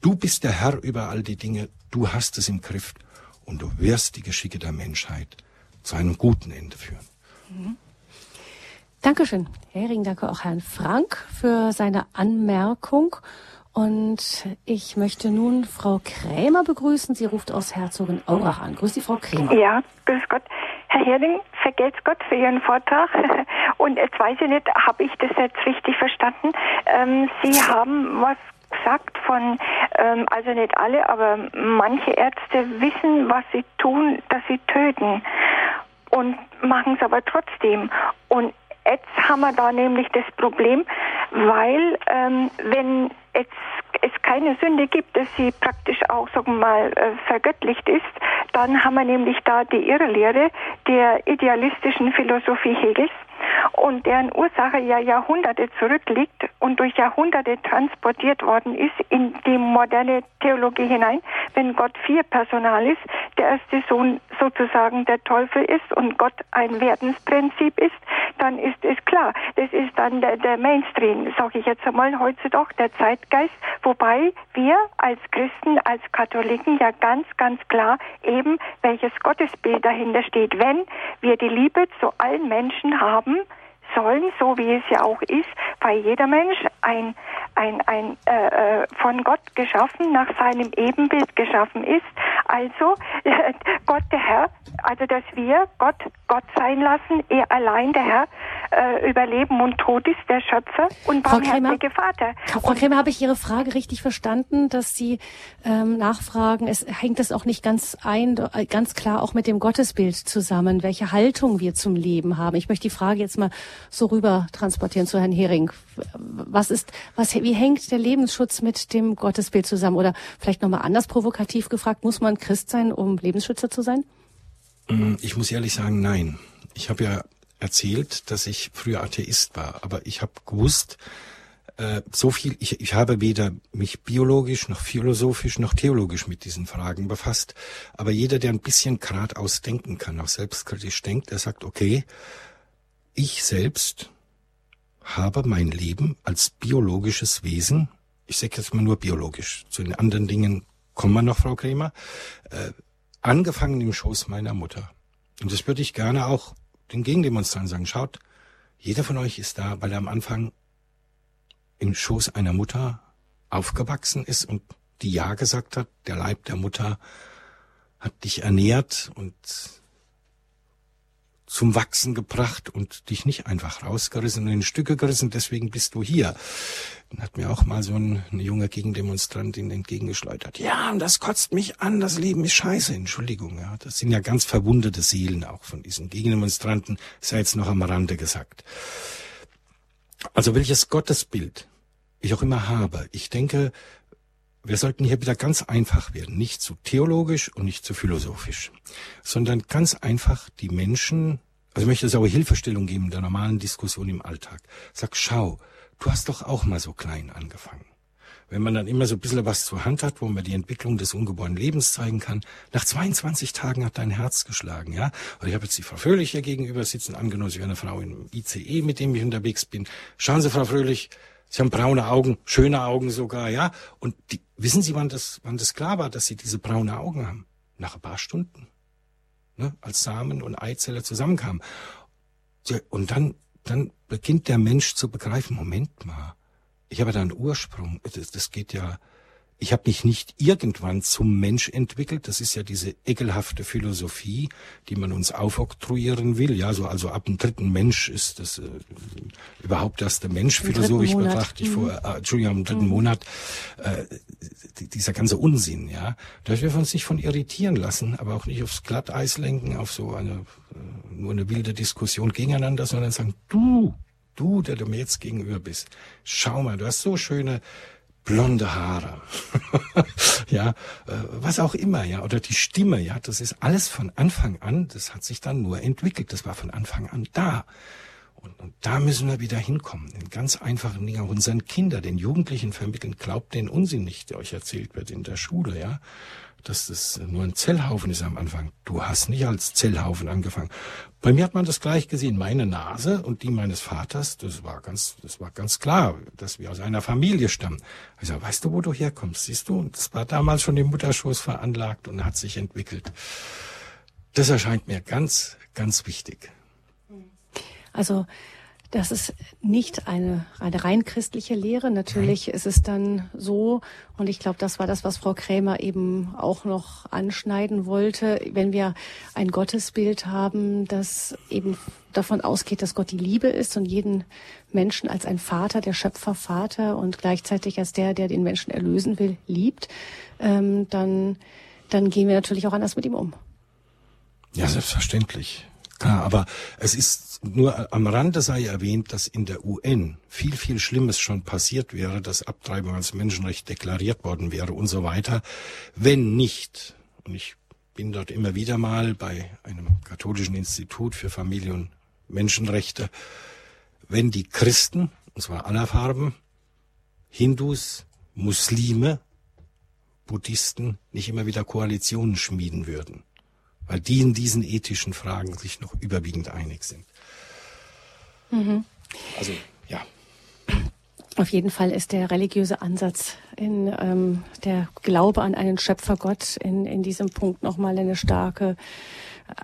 du bist der Herr über all die Dinge, du hast es im Griff und du wirst die Geschicke der Menschheit zu einem guten Ende führen. Mhm. Dankeschön, Herr Hering, danke auch Herrn Frank für seine Anmerkung. Und ich möchte nun Frau Krämer begrüßen. Sie ruft aus Herzogenaurach an. Grüß Sie, Frau Krämer. Ja, grüß Gott. Herr Hering, vergelt's Gott für Ihren Vortrag. [LAUGHS] Und jetzt weiß ich nicht, habe ich das jetzt richtig verstanden? Ähm, Sie haben was gesagt von, ähm, also nicht alle, aber manche Ärzte wissen, was sie tun, dass sie töten und machen es aber trotzdem. Und jetzt haben wir da nämlich das Problem, weil ähm, wenn jetzt es keine Sünde gibt, dass sie praktisch auch, sagen wir mal, äh, vergöttlicht ist, dann haben wir nämlich da die Irrlehre der idealistischen Philosophie Hegels und deren Ursache ja Jahrhunderte zurückliegt und durch Jahrhunderte transportiert worden ist in die moderne Theologie hinein, wenn Gott vier Personal ist, der erste Sohn sozusagen der Teufel ist und Gott ein Werdensprinzip ist, dann ist es klar, das ist dann der, der Mainstream, sage ich jetzt einmal heutzutage, der Zeitgeist, wobei wir als Christen, als Katholiken ja ganz, ganz klar eben welches Gottesbild dahinter steht. Wenn wir die Liebe zu allen Menschen haben, sollen, so wie es ja auch ist, weil jeder Mensch ein, ein, ein äh, äh von Gott geschaffen, nach seinem Ebenbild geschaffen ist. Also äh, [LAUGHS] Gott der Herr, also dass wir Gott Gott sein lassen, er allein der Herr äh, über Leben und Tod ist, der Schöpfer und barmherzige Vater. Frau Krämer, habe ich Ihre Frage richtig verstanden, dass Sie ähm, nachfragen, es hängt es auch nicht ganz ein, äh, ganz klar auch mit dem Gottesbild zusammen, welche Haltung wir zum Leben haben. Ich möchte die Frage jetzt mal so rüber transportieren zu Herrn Hering. Was ist, was, wie hängt der Lebensschutz mit dem Gottesbild zusammen? Oder vielleicht nochmal anders provokativ gefragt, muss man Christ sein, um Lebensschützer zu sein? Mm, ich muss ehrlich sagen, nein. Ich habe ja erzählt, dass ich früher Atheist war, aber ich habe gewusst, äh, so viel, ich, ich habe weder mich biologisch noch philosophisch noch theologisch mit diesen Fragen befasst, aber jeder, der ein bisschen geradeaus denken kann, auch selbstkritisch denkt, der sagt, okay, ich selbst habe mein Leben als biologisches Wesen, ich sage jetzt mal nur biologisch, zu den anderen Dingen kommen wir noch, Frau Kremer, äh, angefangen im Schoß meiner Mutter. Und das würde ich gerne auch den Gegendemonstranten sagen, schaut, jeder von euch ist da, weil er am Anfang im Schoß einer Mutter aufgewachsen ist und die Ja gesagt hat, der Leib der Mutter hat dich ernährt und zum Wachsen gebracht und dich nicht einfach rausgerissen und in Stücke gerissen, deswegen bist du hier. Dann hat mir auch mal so ein, eine junge Gegendemonstrantin entgegengeschleudert. Ja, und das kotzt mich an, das Leben ist scheiße, Entschuldigung. Ja, das sind ja ganz verwundete Seelen auch von diesen Gegendemonstranten, sei jetzt noch am Rande gesagt. Also welches Gottesbild ich auch immer habe, ich denke, wir sollten hier wieder ganz einfach werden, nicht zu theologisch und nicht zu philosophisch, sondern ganz einfach die Menschen, also ich möchte es auch Hilfestellung geben in der normalen Diskussion im Alltag. Sag, schau, du hast doch auch mal so klein angefangen. Wenn man dann immer so ein bisschen was zur Hand hat, wo man die Entwicklung des ungeborenen Lebens zeigen kann, nach 22 Tagen hat dein Herz geschlagen, ja? Oder ich habe jetzt die Frau Fröhlich hier gegenüber sitzen, angenommen, sie wäre eine Frau im ICE, mit dem ich unterwegs bin. Schauen Sie, Frau Fröhlich, Sie haben braune Augen, schöne Augen sogar, ja. Und die, wissen Sie, wann das, wann das klar war, dass Sie diese braune Augen haben? Nach ein paar Stunden. Ne? Als Samen und Eizelle zusammenkamen. Und dann, dann beginnt der Mensch zu begreifen, Moment mal, ich habe da einen Ursprung. Das, das geht ja, ich habe mich nicht irgendwann zum Mensch entwickelt. Das ist ja diese ekelhafte Philosophie, die man uns aufoktroyieren will. Ja, so also ab dem dritten Mensch ist das äh, überhaupt erst der Mensch Im philosophisch betrachtet. Ich vor, äh, Entschuldigung, im dritten Monat äh, die- dieser ganze Unsinn. Ja, da dürfen wir uns nicht von irritieren lassen, aber auch nicht aufs Glatteis lenken, auf so eine äh, nur eine wilde Diskussion gegeneinander, sondern sagen, du, du, der du mir jetzt gegenüber bist, schau mal, du hast so schöne blonde Haare, [LAUGHS] ja, äh, was auch immer, ja, oder die Stimme, ja, das ist alles von Anfang an, das hat sich dann nur entwickelt, das war von Anfang an da. Und, und da müssen wir wieder hinkommen, in ganz einfachen Dingen, unseren Kindern, den Jugendlichen vermitteln, glaubt den Unsinn nicht, der euch erzählt wird in der Schule, ja, dass das nur ein Zellhaufen ist am Anfang. Du hast nicht als Zellhaufen angefangen. Bei mir hat man das gleich gesehen. Meine Nase und die meines Vaters, das war ganz, das war ganz klar, dass wir aus einer Familie stammen. Sag, weißt du, wo du herkommst? Siehst du? Und das war damals schon im Mutterschoß veranlagt und hat sich entwickelt. Das erscheint mir ganz, ganz wichtig. Also das ist nicht eine, eine rein christliche Lehre. Natürlich ist es dann so, und ich glaube, das war das, was Frau Krämer eben auch noch anschneiden wollte, wenn wir ein Gottesbild haben, das eben davon ausgeht, dass Gott die Liebe ist und jeden Menschen als ein Vater, der Schöpfervater und gleichzeitig als der, der den Menschen erlösen will, liebt, ähm, dann, dann gehen wir natürlich auch anders mit ihm um. Ja, selbstverständlich. Klar, aber es ist nur am Rande sei erwähnt, dass in der UN viel, viel Schlimmes schon passiert wäre, dass Abtreibung als Menschenrecht deklariert worden wäre und so weiter, wenn nicht, und ich bin dort immer wieder mal bei einem katholischen Institut für Familie und Menschenrechte, wenn die Christen, und zwar aller Farben, Hindus, Muslime, Buddhisten nicht immer wieder Koalitionen schmieden würden weil die in diesen ethischen Fragen sich noch überwiegend einig sind. Also ja, Auf jeden Fall ist der religiöse Ansatz in ähm, der Glaube an einen Schöpfergott in, in diesem Punkt nochmal eine starke,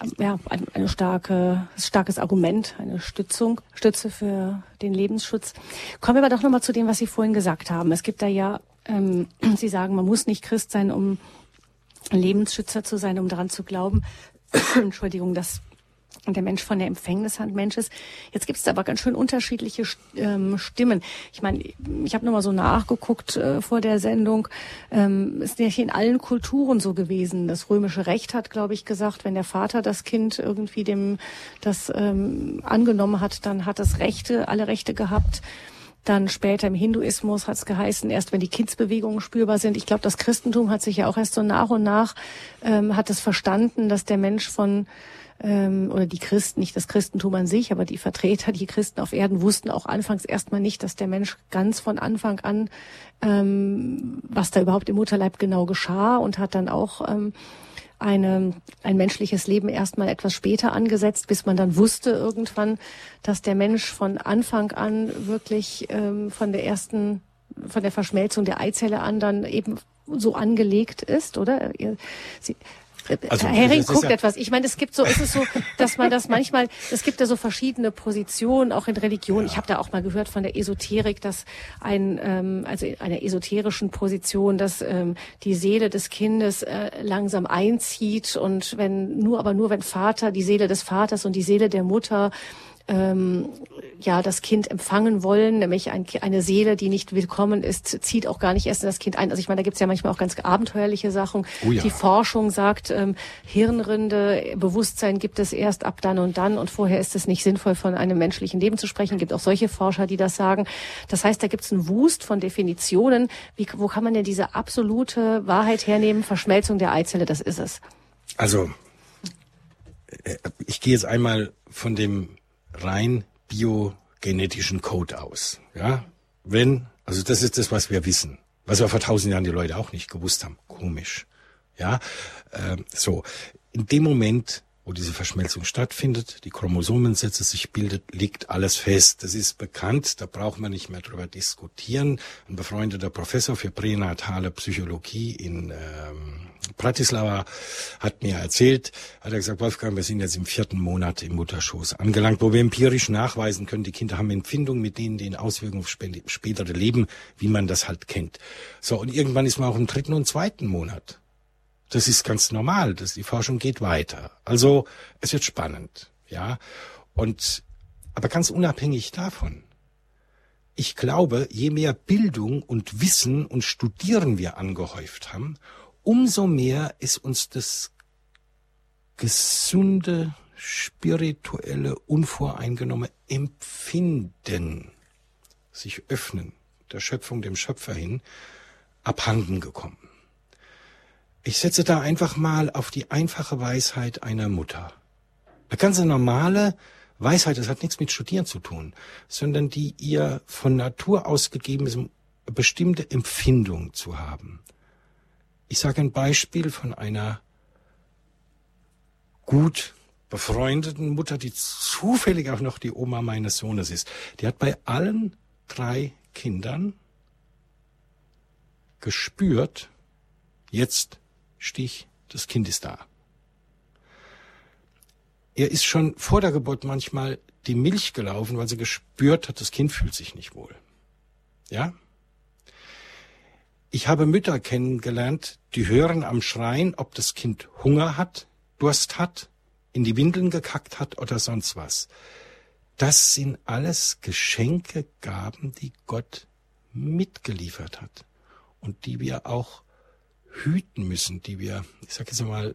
ähm, ja, ein, eine starke, starkes Argument, eine Stützung, Stütze für den Lebensschutz. Kommen wir aber doch nochmal zu dem, was Sie vorhin gesagt haben. Es gibt da ja, ähm, Sie sagen, man muss nicht Christ sein, um Lebensschützer zu sein, um daran zu glauben. [COUGHS] Entschuldigung, dass der Mensch von der Empfängnishand Mensch ist. Jetzt gibt es aber ganz schön unterschiedliche ähm, Stimmen. Ich meine, ich habe nochmal so nachgeguckt äh, vor der Sendung. Ähm, ist hier in allen Kulturen so gewesen. Das römische Recht hat, glaube ich, gesagt, wenn der Vater das Kind irgendwie dem das ähm, angenommen hat, dann hat es Rechte, alle Rechte gehabt. Dann später im Hinduismus hat es geheißen, erst wenn die Kindsbewegungen spürbar sind. Ich glaube, das Christentum hat sich ja auch erst so nach und nach ähm, hat es verstanden, dass der Mensch von ähm, oder die Christen, nicht das Christentum an sich, aber die Vertreter, die Christen auf Erden wussten auch anfangs erstmal nicht, dass der Mensch ganz von Anfang an, ähm, was da überhaupt im Mutterleib genau geschah und hat dann auch ähm, eine, ein menschliches Leben erstmal etwas später angesetzt, bis man dann wusste irgendwann, dass der Mensch von Anfang an wirklich ähm, von der ersten, von der Verschmelzung der Eizelle an dann eben so angelegt ist, oder? Sie, Also, Herr Hering das ist guckt ja- etwas. Ich meine, es gibt so, es ist so, dass man das manchmal, es gibt ja so verschiedene Positionen, auch in Religion. Ich habe da auch mal gehört von der Esoterik, dass ein, ähm, also in einer esoterischen Position, dass ähm, die Seele des Kindes äh, langsam einzieht und wenn nur, aber nur wenn Vater, die Seele des Vaters und die Seele der Mutter ähm, ja das Kind empfangen wollen, nämlich ein, eine Seele, die nicht willkommen ist, zieht auch gar nicht erst in das Kind ein. Also ich meine, da gibt's ja manchmal auch ganz abenteuerliche Sachen. Oh ja. Die Forschung sagt, ähm, Hirnrinde, Bewusstsein gibt es erst ab dann und dann und vorher ist es nicht sinnvoll, von einem menschlichen Leben zu sprechen. Es gibt auch solche Forscher, die das sagen. Das heißt, da gibt's einen Wust von Definitionen. Wie, wo kann man denn diese absolute Wahrheit hernehmen? Verschmelzung der Eizelle, das ist es. also äh, ich gehe jetzt einmal von dem rein biogenetischen Code aus. Ja, wenn, also das ist das, was wir wissen, was wir vor tausend Jahren die Leute auch nicht gewusst haben. Komisch. Ja, ähm, so in dem Moment, wo diese Verschmelzung stattfindet, die Chromosomensätze sich bildet, liegt alles fest. Das ist bekannt, da braucht man nicht mehr drüber diskutieren. Ein befreundeter Professor für pränatale Psychologie in ähm, Bratislava hat mir erzählt, hat er gesagt, Wolfgang, wir sind jetzt im vierten Monat im Mutterschoß angelangt, wo wir empirisch nachweisen können, die Kinder haben Empfindungen, mit denen die Auswirkungen auf spä- spätere Leben, wie man das halt kennt. So, und irgendwann ist man auch im dritten und zweiten Monat. Das ist ganz normal, dass die Forschung geht weiter. Also es wird spannend, ja. Und aber ganz unabhängig davon, ich glaube, je mehr Bildung und Wissen und Studieren wir angehäuft haben, umso mehr ist uns das gesunde, spirituelle, unvoreingenommene Empfinden, sich öffnen, der Schöpfung, dem Schöpfer hin, abhanden gekommen. Ich setze da einfach mal auf die einfache Weisheit einer Mutter. Eine ganz normale Weisheit, das hat nichts mit Studieren zu tun, sondern die ihr von Natur aus gegeben ist, bestimmte Empfindung zu haben. Ich sage ein Beispiel von einer gut befreundeten Mutter, die zufällig auch noch die Oma meines Sohnes ist. Die hat bei allen drei Kindern gespürt, jetzt Stich, das Kind ist da. Er ist schon vor der Geburt manchmal die Milch gelaufen, weil sie gespürt hat, das Kind fühlt sich nicht wohl. Ja? Ich habe Mütter kennengelernt, die hören am Schreien, ob das Kind Hunger hat, Durst hat, in die Windeln gekackt hat oder sonst was. Das sind alles Geschenke, Gaben, die Gott mitgeliefert hat und die wir auch hüten müssen, die wir, ich sage jetzt mal,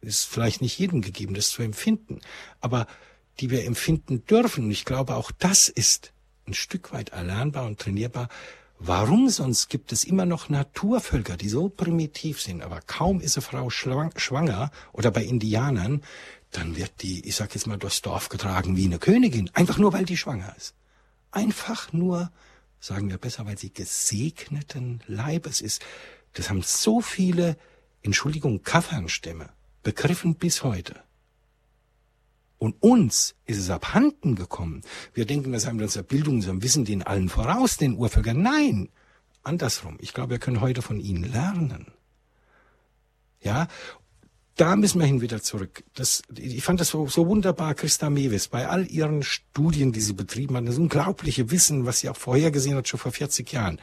ist vielleicht nicht jedem gegeben, das zu empfinden, aber die wir empfinden dürfen. Und ich glaube, auch das ist ein Stück weit erlernbar und trainierbar. Warum sonst gibt es immer noch Naturvölker, die so primitiv sind, aber kaum ist eine Frau schwanger oder bei Indianern, dann wird die, ich sag jetzt mal, durchs Dorf getragen wie eine Königin, einfach nur weil die schwanger ist. Einfach nur, sagen wir besser, weil sie gesegneten Leibes ist. Das haben so viele, Entschuldigung, Kaffernstämme begriffen bis heute. Und uns ist es abhanden gekommen. Wir denken, das haben wir unserer Bildung, unserem Wissen den allen voraus, den Urvölkern. Nein, andersrum. Ich glaube, wir können heute von ihnen lernen. Ja, da müssen wir hin wieder zurück. Das, ich fand das so, so wunderbar, Christa Mewes, bei all ihren Studien, die sie betrieben hat, das unglaubliche Wissen, was sie auch vorhergesehen hat, schon vor 40 Jahren.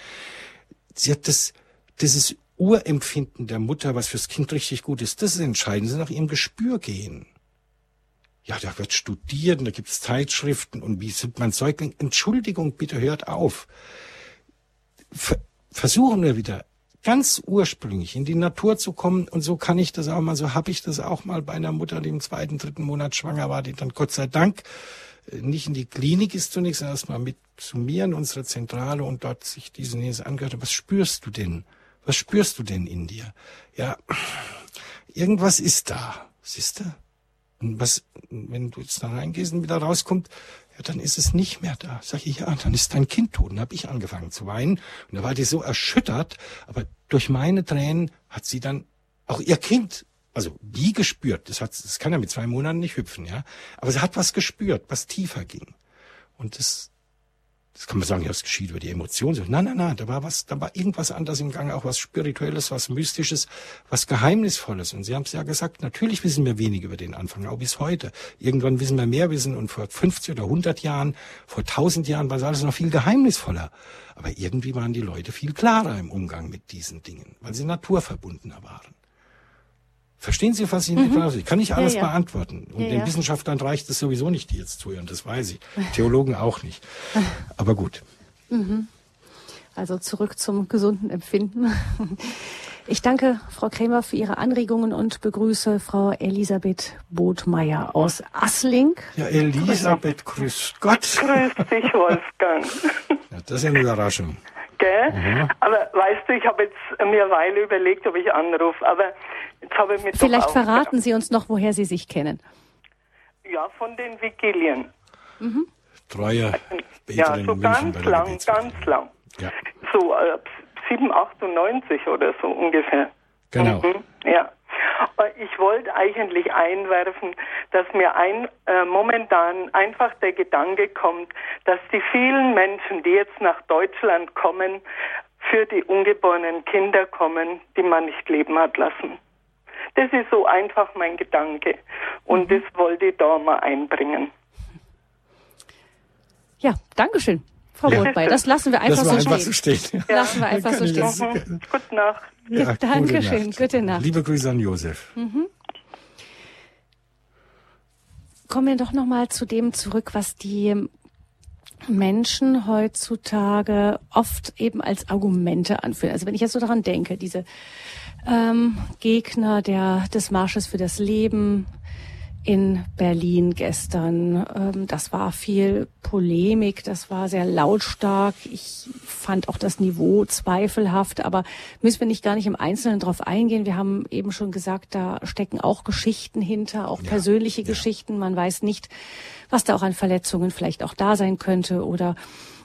Sie hat das, dieses Urempfinden der Mutter, was fürs Kind richtig gut ist, das ist entscheidend. Sie nach ihrem Gespür gehen. Ja, da wird studiert und da gibt es Zeitschriften und wie sind man Säugling? Entschuldigung, bitte hört auf. Ver versuchen wir wieder ganz ursprünglich in die Natur zu kommen und so kann ich das auch mal, so habe ich das auch mal bei einer Mutter, die im zweiten, dritten Monat schwanger war, die dann Gott sei Dank äh, nicht in die Klinik ist zunächst, sondern erstmal mit zu mir in unsere Zentrale und dort sich diese Nähe angehört. Was spürst du denn? Was spürst du denn in dir? Ja, irgendwas ist da, siehst du? Und was, wenn du jetzt da reingehst und wieder rauskommt, ja, dann ist es nicht mehr da. Sag ich, ja, dann ist dein Kind tot. Und habe ich angefangen zu weinen. Und da war die so erschüttert, aber durch meine Tränen hat sie dann auch ihr Kind, also wie gespürt, das hat, das kann ja mit zwei Monaten nicht hüpfen, ja. Aber sie hat was gespürt, was tiefer ging. Und das, das kann man sagen, ja, es geschieht über die Emotionen. Nein, nein, nein, da war was, da war irgendwas anderes im Gang, auch was Spirituelles, was Mystisches, was Geheimnisvolles. Und Sie haben es ja gesagt, natürlich wissen wir wenig über den Anfang, auch bis heute. Irgendwann wissen wir mehr wissen und vor 50 oder 100 Jahren, vor 1000 Jahren war es alles noch viel geheimnisvoller. Aber irgendwie waren die Leute viel klarer im Umgang mit diesen Dingen, weil sie naturverbundener waren. Verstehen Sie, was ich mhm. frage? Ich kann nicht alles ja, ja. beantworten. Und ja, den Wissenschaftlern reicht es sowieso nicht, die jetzt zuhören, das weiß ich. Theologen auch nicht. [LAUGHS] Aber gut. Mhm. Also zurück zum gesunden Empfinden. Ich danke Frau Krämer für Ihre Anregungen und begrüße Frau Elisabeth Botmeier aus Assling. Ja, Elisabeth, grüß Gott. Grüß dich, Wolfgang. Ja, das ist eine Überraschung. Gell? Mhm. Aber weißt du, ich habe jetzt mir eine Weile überlegt, ob ich anrufe, aber jetzt habe ich mir Vielleicht verraten Sie uns noch, woher Sie sich kennen. Ja, von den Vigilien. Mhm. Treue Ja, so ganz lang, ganz lang. Ja. So äh, 7, 98 oder so ungefähr. Genau. Mhm, ja. Äh, Ich wollte eigentlich einwerfen, dass mir ein, äh, momentan einfach der Gedanke kommt, dass die vielen Menschen, die jetzt nach Deutschland kommen, für die ungeborenen Kinder kommen, die man nicht leben hat lassen. Das ist so einfach mein Gedanke. Und das wollte ich da mal einbringen. Ja, Dankeschön, Frau Ja. Rothbeil. Das lassen wir einfach, so, einfach stehen. so stehen. Lassen wir einfach so stehen. Mhm. Gute Nacht. Ja, Dankeschön, Nacht. gute Nacht. Liebe Grüße an Josef. Kommen wir doch noch mal zu dem zurück, was die Menschen heutzutage oft eben als Argumente anführen. Also wenn ich jetzt so daran denke, diese ähm, Gegner der, des Marsches für das Leben in Berlin gestern, ähm, das war viel Polemik, das war sehr lautstark. Ich fand auch das Niveau zweifelhaft, aber müssen wir nicht gar nicht im Einzelnen drauf eingehen. Wir haben eben schon gesagt, da stecken auch Geschichten hinter, auch persönliche Geschichten. Man weiß nicht, was da auch an Verletzungen vielleicht auch da sein könnte oder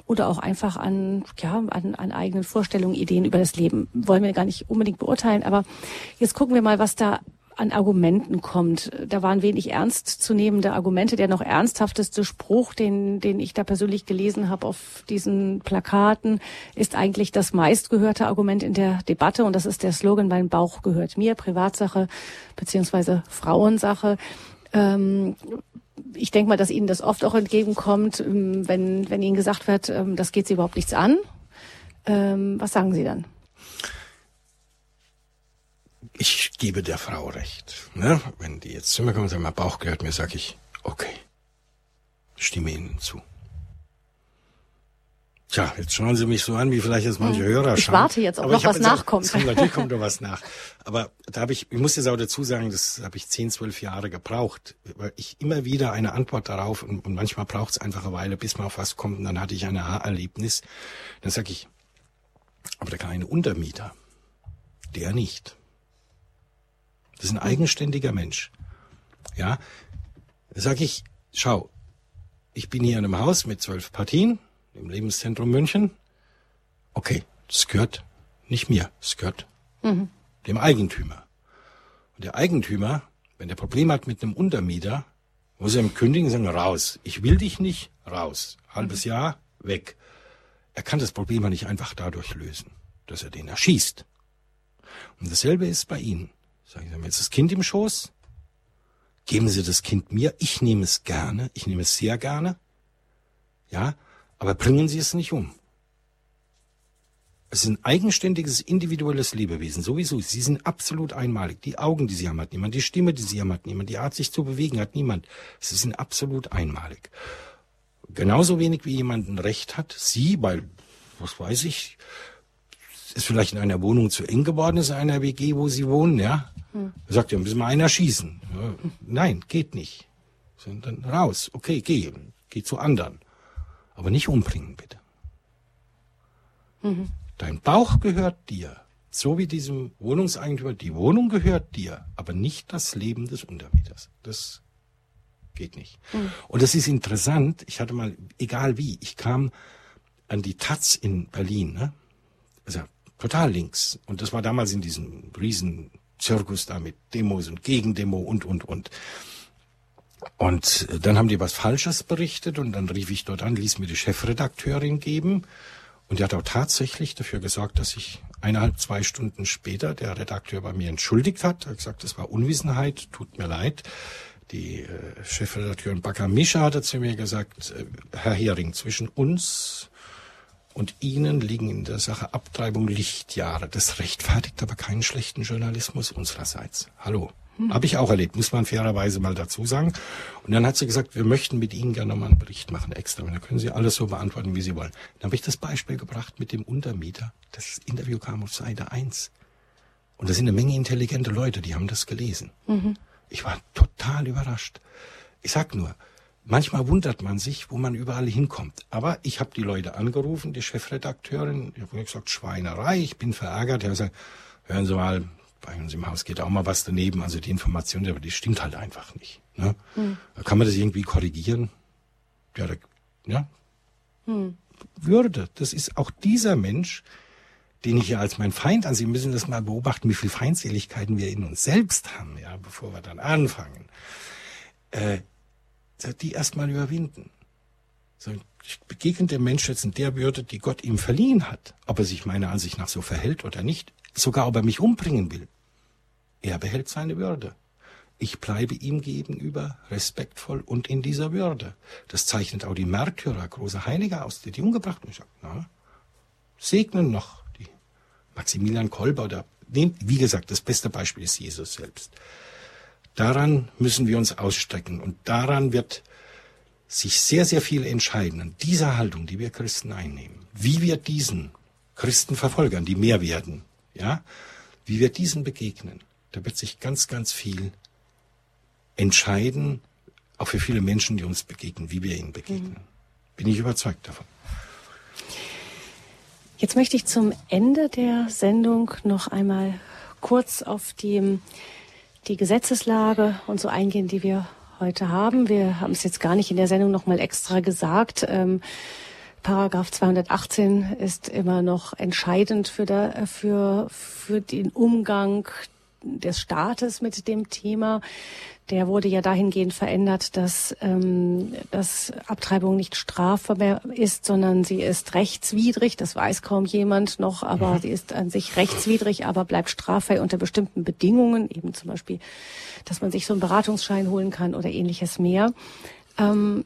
oder auch einfach an, ja, an, an eigenen Vorstellungen, Ideen über das Leben. Wollen wir gar nicht unbedingt beurteilen, aber jetzt gucken wir mal, was da an Argumenten kommt. Da waren wenig ernstzunehmende Argumente. Der noch ernsthafteste Spruch, den, den ich da persönlich gelesen habe auf diesen Plakaten, ist eigentlich das meistgehörte Argument in der Debatte und das ist der Slogan, mein Bauch gehört mir, Privatsache beziehungsweise Frauensache. Ähm, ich denke mal, dass Ihnen das oft auch entgegenkommt, ähm, wenn, wenn Ihnen gesagt wird, ähm, das geht Sie überhaupt nichts an. Ähm, was sagen Sie dann? Ich gebe der Frau recht. Ne? Wenn die jetzt zu mir kommen und sagen, mein Bauch gehört mir, sage ich, okay, stimme Ihnen zu. Tja, jetzt schauen Sie mich so an, wie vielleicht jetzt manche Hörer Ich schauen. warte jetzt, ob Aber noch ich was nachkommt. Es kommt, natürlich kommt noch was nach. Aber da habe ich, ich muss jetzt auch dazu sagen, das habe ich 10, 12 Jahre gebraucht, weil ich immer wieder eine Antwort darauf und, und manchmal braucht es einfach eine Weile, bis man auf was kommt. Und dann hatte ich ein Aha-Erlebnis. Dann sage ich, aber der kleine Untermieter, der nicht. Das ist ein eigenständiger Mensch. Ja, sag ich, schau, ich bin hier in einem Haus mit zwölf Partien im Lebenszentrum München. Okay, das gehört nicht mir, das gehört dem Eigentümer. Und der Eigentümer, wenn der Problem hat mit einem Untermieter, muss er ihm kündigen sagen, raus. Ich will dich nicht, raus. Halbes Jahr, weg. Er kann das Problem ja nicht einfach dadurch lösen, dass er den erschießt. Und dasselbe ist bei Ihnen. Sagen Sie, haben jetzt das Kind im Schoß? Geben Sie das Kind mir. Ich nehme es gerne. Ich nehme es sehr gerne. Ja, aber bringen Sie es nicht um. Es ist ein eigenständiges, individuelles Lebewesen, sowieso. Sie sind absolut einmalig. Die Augen, die Sie haben, hat niemand. Die Stimme, die Sie haben, hat niemand. Die Art, sich zu bewegen, hat niemand. Sie sind absolut einmalig. Genauso wenig wie jemand ein Recht hat, Sie, weil, was weiß ich, ist vielleicht in einer Wohnung zu eng geworden, ist in einer WG, wo Sie wohnen, ja. Er sagt, ja, müssen wir einer schießen. Ja, nein, geht nicht. Sind dann raus. Okay, geh. Geh zu anderen. Aber nicht umbringen, bitte. Dein Bauch gehört dir. So wie diesem Wohnungseigentümer. Die Wohnung gehört dir, aber nicht das Leben des Untermieters. Das geht nicht. Und das ist interessant. Ich hatte mal, egal wie, ich kam an die Taz in Berlin, ne? Also total links. Und das war damals in diesem riesen Zirkus da mit Demos und Gegendemo und, und, und. Und dann haben die was Falsches berichtet und dann rief ich dort an, ließ mir die Chefredakteurin geben. Und die hat auch tatsächlich dafür gesorgt, dass sich eineinhalb, zwei Stunden später der Redakteur bei mir entschuldigt hat. Er hat gesagt, das war Unwissenheit, tut mir leid. Die äh, Chefredakteurin Baka Mischa hatte zu mir gesagt, äh, Herr Hering, zwischen uns und Ihnen liegen in der Sache Abtreibung Lichtjahre. Das rechtfertigt aber keinen schlechten Journalismus unsererseits. Hallo. Habe ich auch erlebt, muss man fairerweise mal dazu sagen. Und dann hat sie gesagt, wir möchten mit Ihnen gerne mal einen Bericht machen extra. Und dann können Sie alles so beantworten, wie Sie wollen. Dann habe ich das Beispiel gebracht mit dem Untermieter. Das Interview kam auf Seite 1. Und da sind eine Menge intelligente Leute, die haben das gelesen. Ich war total überrascht. Ich sag nur, manchmal wundert man sich, wo man überall hinkommt. Aber ich habe die Leute angerufen, die Chefredakteurin, ich habe gesagt, Schweinerei, ich bin verärgert. Er hat gesagt, hören Sie mal, bei uns im Haus geht auch mal was daneben. Also die Information, aber die stimmt halt einfach nicht. Ne? Kann man das irgendwie korrigieren? Ja, da, ja. Würde. Das ist auch dieser Mensch, den ich ja als mein Feind ansehe, müssen das mal beobachten, wie viel Feindseligkeiten wir in uns selbst haben, ja, bevor wir dann anfangen. Äh, die erstmal überwinden. So, ich begegne dem Mensch jetzt in der Würde, die Gott ihm verliehen hat. Ob er sich meiner Ansicht nach so verhält oder nicht, sogar ob er mich umbringen will. Er behält seine Würde. Ich bleibe ihm gegenüber respektvoll und in dieser Würde. Das zeichnet auch die Märtyrer, große Heilige aus, die die umgebracht na, segnen noch die Maximilian Kolber oder nehmt, wie gesagt, das beste Beispiel ist Jesus selbst. Daran müssen wir uns ausstrecken und daran wird sich sehr, sehr viel entscheiden an dieser Haltung, die wir Christen einnehmen. Wie wir diesen Christenverfolgern, die mehr werden, ja, wie wir diesen begegnen, da wird sich ganz, ganz viel entscheiden, auch für viele Menschen, die uns begegnen, wie wir ihnen begegnen. Mhm. Bin ich überzeugt davon. Jetzt möchte ich zum Ende der Sendung noch einmal kurz auf die, die Gesetzeslage und so eingehen, die wir heute haben. Wir haben es jetzt gar nicht in der Sendung noch mal extra gesagt. Ähm, Paragraph 218 ist immer noch entscheidend für, der, für, für den Umgang des Staates mit dem Thema. Der wurde ja dahingehend verändert, dass, ähm, dass Abtreibung nicht strafbar mehr ist, sondern sie ist rechtswidrig. Das weiß kaum jemand noch, aber mhm. sie ist an sich rechtswidrig, aber bleibt straffrei unter bestimmten Bedingungen, eben zum Beispiel, dass man sich so einen Beratungsschein holen kann oder ähnliches mehr. Ähm,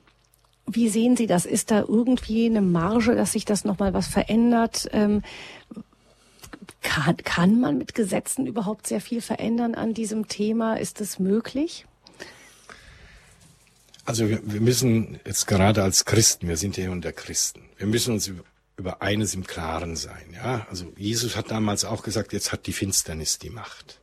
wie sehen Sie das? Ist da irgendwie eine Marge, dass sich das nochmal was verändert? Ähm, kann, kann man mit Gesetzen überhaupt sehr viel verändern an diesem Thema? Ist das möglich? Also wir, wir müssen jetzt gerade als Christen, wir sind ja unter Christen, wir müssen uns über, über eines im Klaren sein. Ja, also Jesus hat damals auch gesagt, jetzt hat die Finsternis die Macht.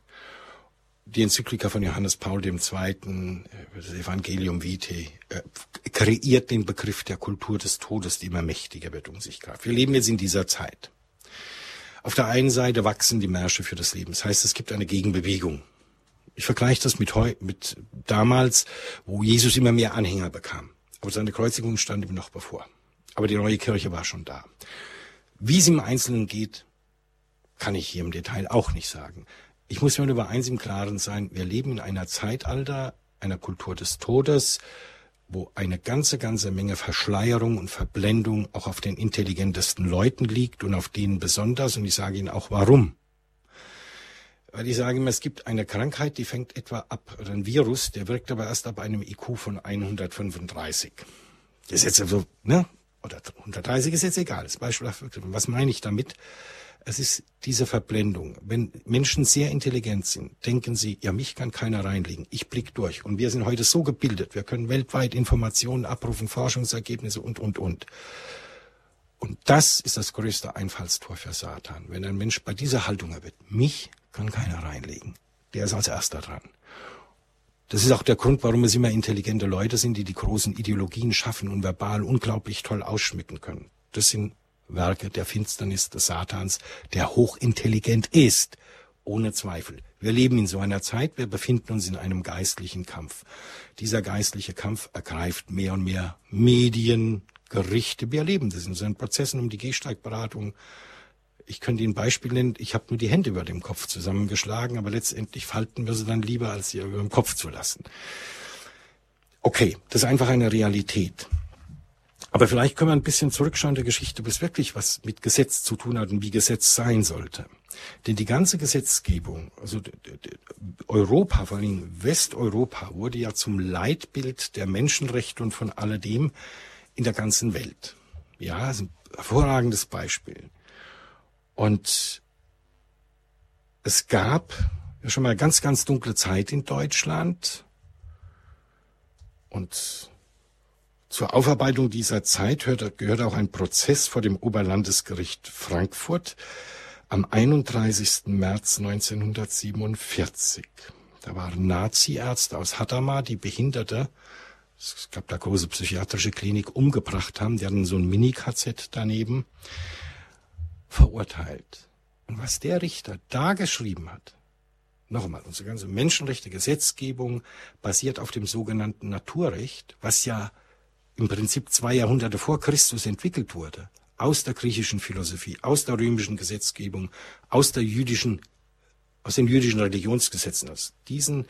Die Enzyklika von Johannes Paul II., äh, das Evangelium Vitae, äh, kreiert den Begriff der Kultur des Todes, die immer mächtiger wird um sich greift. Wir leben jetzt in dieser Zeit. Auf der einen Seite wachsen die Märsche für das Leben. Das heißt, es gibt eine Gegenbewegung. Ich vergleiche das mit, heu, mit damals, wo Jesus immer mehr Anhänger bekam. Aber seine Kreuzigung stand ihm noch bevor. Aber die neue Kirche war schon da. Wie es im Einzelnen geht, kann ich hier im Detail auch nicht sagen. Ich muss mir über eins im Klaren sein. Wir leben in einer Zeitalter, einer Kultur des Todes, wo eine ganze, ganze Menge Verschleierung und Verblendung auch auf den intelligentesten Leuten liegt und auf denen besonders. Und ich sage Ihnen auch warum. Weil ich sage immer, es gibt eine Krankheit, die fängt etwa ab, oder ein Virus, der wirkt aber erst ab einem IQ von 135. Das ist jetzt also, ne? Oder 130 ist jetzt egal. Das Beispiel, was meine ich damit? Es ist diese Verblendung. Wenn Menschen sehr intelligent sind, denken sie, ja, mich kann keiner reinlegen. Ich blick durch. Und wir sind heute so gebildet. Wir können weltweit Informationen abrufen, Forschungsergebnisse und, und, und. Und das ist das größte Einfallstor für Satan. Wenn ein Mensch bei dieser Haltung wird, mich kann keiner reinlegen. Der ist als erster dran. Das ist auch der Grund, warum es immer intelligente Leute sind, die die großen Ideologien schaffen und verbal unglaublich toll ausschmücken können. Das sind Werke der Finsternis des Satans, der hochintelligent ist, ohne Zweifel. Wir leben in so einer Zeit, wir befinden uns in einem geistlichen Kampf. Dieser geistliche Kampf ergreift mehr und mehr Medien, Gerichte. Wir erleben das in so Prozessen um die Gehsteigberatung, ich könnte Ihnen ein Beispiel nennen, ich habe nur die Hände über dem Kopf zusammengeschlagen, aber letztendlich falten wir sie dann lieber, als sie über dem Kopf zu lassen. Okay, das ist einfach eine Realität. Aber vielleicht können wir ein bisschen zurückschauen der Geschichte, bis wirklich was mit Gesetz zu tun hat und wie Gesetz sein sollte. Denn die ganze Gesetzgebung, also Europa, vor allem Westeuropa, wurde ja zum Leitbild der Menschenrechte und von alledem in der ganzen Welt. Ja, ist ein hervorragendes Beispiel. Und es gab ja schon mal ganz, ganz dunkle Zeit in Deutschland. Und zur Aufarbeitung dieser Zeit gehört auch ein Prozess vor dem Oberlandesgericht Frankfurt am 31. März 1947. Da waren Nazi-Ärzte aus Hadamar, die Behinderte, es gab da große psychiatrische Klinik, umgebracht haben. Die hatten so ein Mini-KZ daneben verurteilt. Und was der Richter da geschrieben hat, nochmal, unsere ganze Menschenrechte, Gesetzgebung basiert auf dem sogenannten Naturrecht, was ja im Prinzip zwei Jahrhunderte vor Christus entwickelt wurde. aus der griechischen Philosophie, aus der römischen Gesetzgebung, aus der jüdischen, aus den jüdischen Religionsgesetzen, aus diesen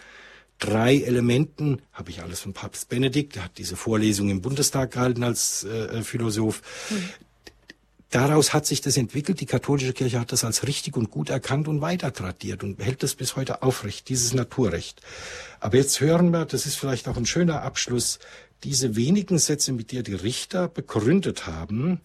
drei Elementen, habe ich alles von Papst Benedikt, der hat diese Vorlesung im Bundestag gehalten als äh, Philosoph. Hm. Daraus hat sich das entwickelt. Die katholische Kirche hat das als richtig und gut erkannt und weiter tradiert und hält das bis heute aufrecht, dieses Naturrecht. Aber jetzt hören wir, das ist vielleicht auch ein schöner Abschluss, diese wenigen Sätze, mit der die Richter begründet haben,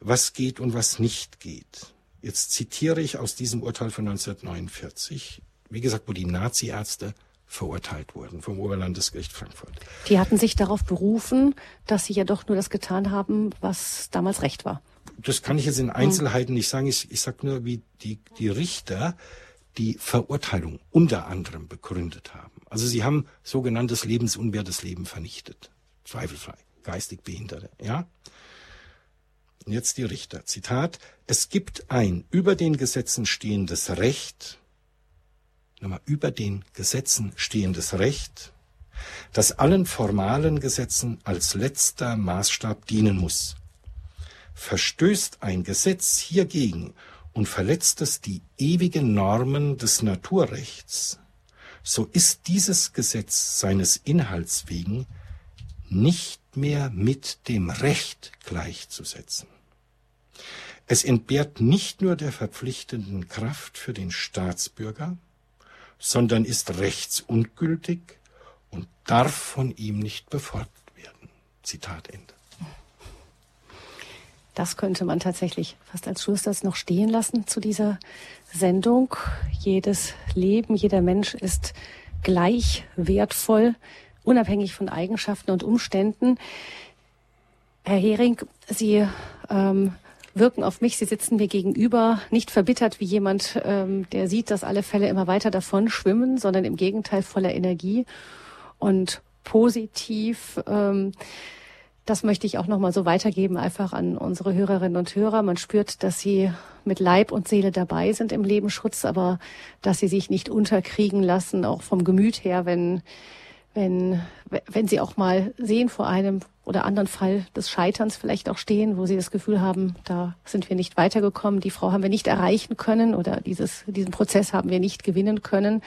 was geht und was nicht geht. Jetzt zitiere ich aus diesem Urteil von 1949, wie gesagt, wo die Nazi-Ärzte verurteilt wurden vom Oberlandesgericht Frankfurt. Die hatten sich darauf berufen, dass sie ja doch nur das getan haben, was damals recht war. Das kann ich jetzt in Einzelheiten nicht sagen. Ich, ich sage nur, wie die, die Richter die Verurteilung unter anderem begründet haben. Also sie haben sogenanntes lebensunwertes Leben vernichtet. Zweifelfrei. Geistig Behinderte. Ja? Und jetzt die Richter. Zitat. Es gibt ein über den Gesetzen stehendes Recht, nochmal, über den Gesetzen stehendes Recht, das allen formalen Gesetzen als letzter Maßstab dienen muss. Verstößt ein Gesetz hiergegen und verletzt es die ewigen Normen des Naturrechts, so ist dieses Gesetz seines Inhalts wegen nicht mehr mit dem Recht gleichzusetzen. Es entbehrt nicht nur der verpflichtenden Kraft für den Staatsbürger, sondern ist rechtsungültig und darf von ihm nicht befolgt werden. Zitat Ende. Das könnte man tatsächlich fast als Schlusssatz noch stehen lassen zu dieser Sendung. Jedes Leben, jeder Mensch ist gleich wertvoll, unabhängig von Eigenschaften und Umständen. Herr Hering, Sie ähm, wirken auf mich. Sie sitzen mir gegenüber, nicht verbittert wie jemand, ähm, der sieht, dass alle Fälle immer weiter davon schwimmen, sondern im Gegenteil voller Energie und positiv. Ähm, das möchte ich auch nochmal so weitergeben, einfach an unsere Hörerinnen und Hörer. Man spürt, dass sie mit Leib und Seele dabei sind im Lebensschutz, aber dass sie sich nicht unterkriegen lassen, auch vom Gemüt her, wenn, wenn, wenn sie auch mal sehen vor einem, oder anderen Fall des Scheiterns vielleicht auch stehen, wo sie das Gefühl haben, da sind wir nicht weitergekommen, die Frau haben wir nicht erreichen können oder dieses, diesen Prozess haben wir nicht gewinnen können.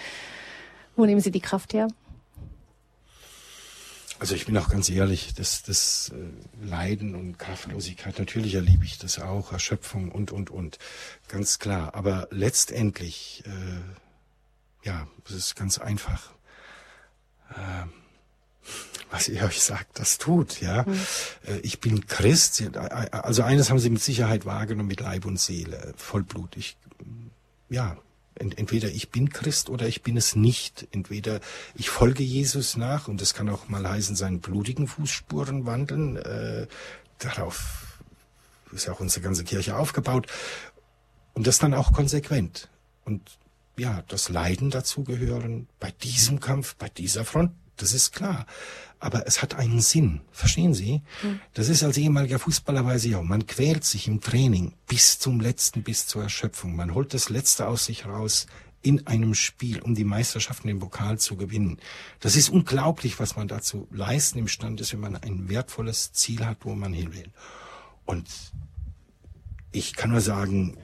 Wo nehmen Sie die Kraft her? Also ich bin auch ganz ehrlich, das, das äh, Leiden und Kraftlosigkeit, natürlich erlebe ich das auch, Erschöpfung und, und, und, ganz klar. Aber letztendlich, äh, ja, es ist ganz einfach. Äh, was ihr euch sagt, das tut, ja. Mhm. Ich bin Christ, also eines haben sie mit Sicherheit wahrgenommen mit Leib und Seele, Vollblut. Ich, ja, entweder ich bin Christ oder ich bin es nicht. Entweder ich folge Jesus nach und das kann auch mal heißen, seinen blutigen Fußspuren wandeln. Äh, darauf ist ja auch unsere ganze Kirche aufgebaut. Und das dann auch konsequent. Und ja, das Leiden dazu gehören bei diesem Kampf, bei dieser Front, das ist klar. Aber es hat einen Sinn. Verstehen Sie? Hm. Das ist als ehemaliger Fußballer weiß ich auch. Man quält sich im Training bis zum letzten, bis zur Erschöpfung. Man holt das Letzte aus sich raus in einem Spiel, um die Meisterschaft in den Pokal zu gewinnen. Das ist unglaublich, was man dazu leisten imstande ist, wenn man ein wertvolles Ziel hat, wo man hin will. Und ich kann nur sagen,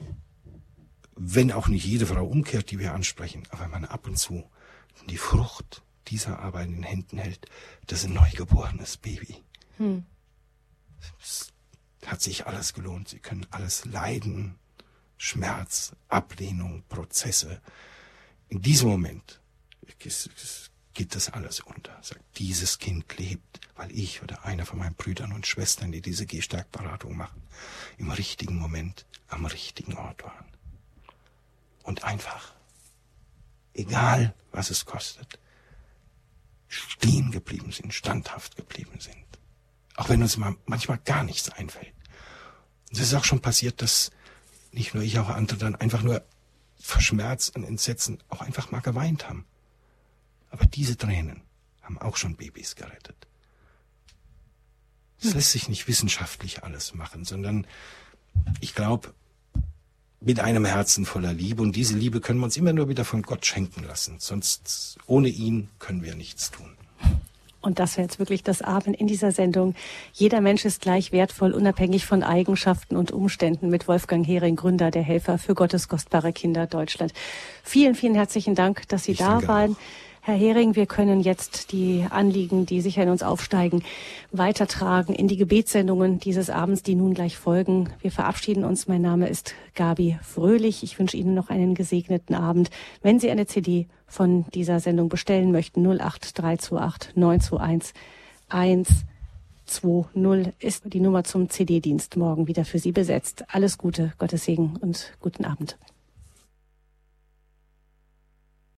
wenn auch nicht jede Frau umkehrt, die wir ansprechen, aber wenn man ab und zu die Frucht dieser Arbeit in den Händen hält, das ist ein neugeborenes Baby. Hm. Es hat sich alles gelohnt. Sie können alles leiden. Schmerz, Ablehnung, Prozesse. In diesem Moment geht das alles unter. Sagt, dieses Kind lebt, weil ich oder einer von meinen Brüdern und Schwestern, die diese Gehstärkberatung machen, im richtigen Moment am richtigen Ort waren. Und einfach, egal was es kostet, stehen geblieben sind, standhaft geblieben sind. Auch wenn uns manchmal gar nichts einfällt. Und es ist auch schon passiert, dass nicht nur ich, auch andere dann einfach nur verschmerzt und entsetzen auch einfach mal geweint haben. Aber diese Tränen haben auch schon Babys gerettet. Es hm. lässt sich nicht wissenschaftlich alles machen, sondern ich glaube, mit einem Herzen voller Liebe. Und diese Liebe können wir uns immer nur wieder von Gott schenken lassen. Sonst ohne ihn können wir nichts tun. Und das wäre jetzt wirklich das Abend in dieser Sendung. Jeder Mensch ist gleich wertvoll, unabhängig von Eigenschaften und Umständen mit Wolfgang Hering, Gründer der Helfer für Gottes kostbare Kinder Deutschland. Vielen, vielen herzlichen Dank, dass Sie ich da waren. Auch. Herr Hering, wir können jetzt die Anliegen, die sicher in uns aufsteigen, weitertragen in die Gebetssendungen dieses Abends, die nun gleich folgen. Wir verabschieden uns. Mein Name ist Gabi Fröhlich. Ich wünsche Ihnen noch einen gesegneten Abend. Wenn Sie eine CD von dieser Sendung bestellen möchten, 08328 921 120 ist die Nummer zum CD-Dienst morgen wieder für Sie besetzt. Alles Gute, Gottes Segen und guten Abend.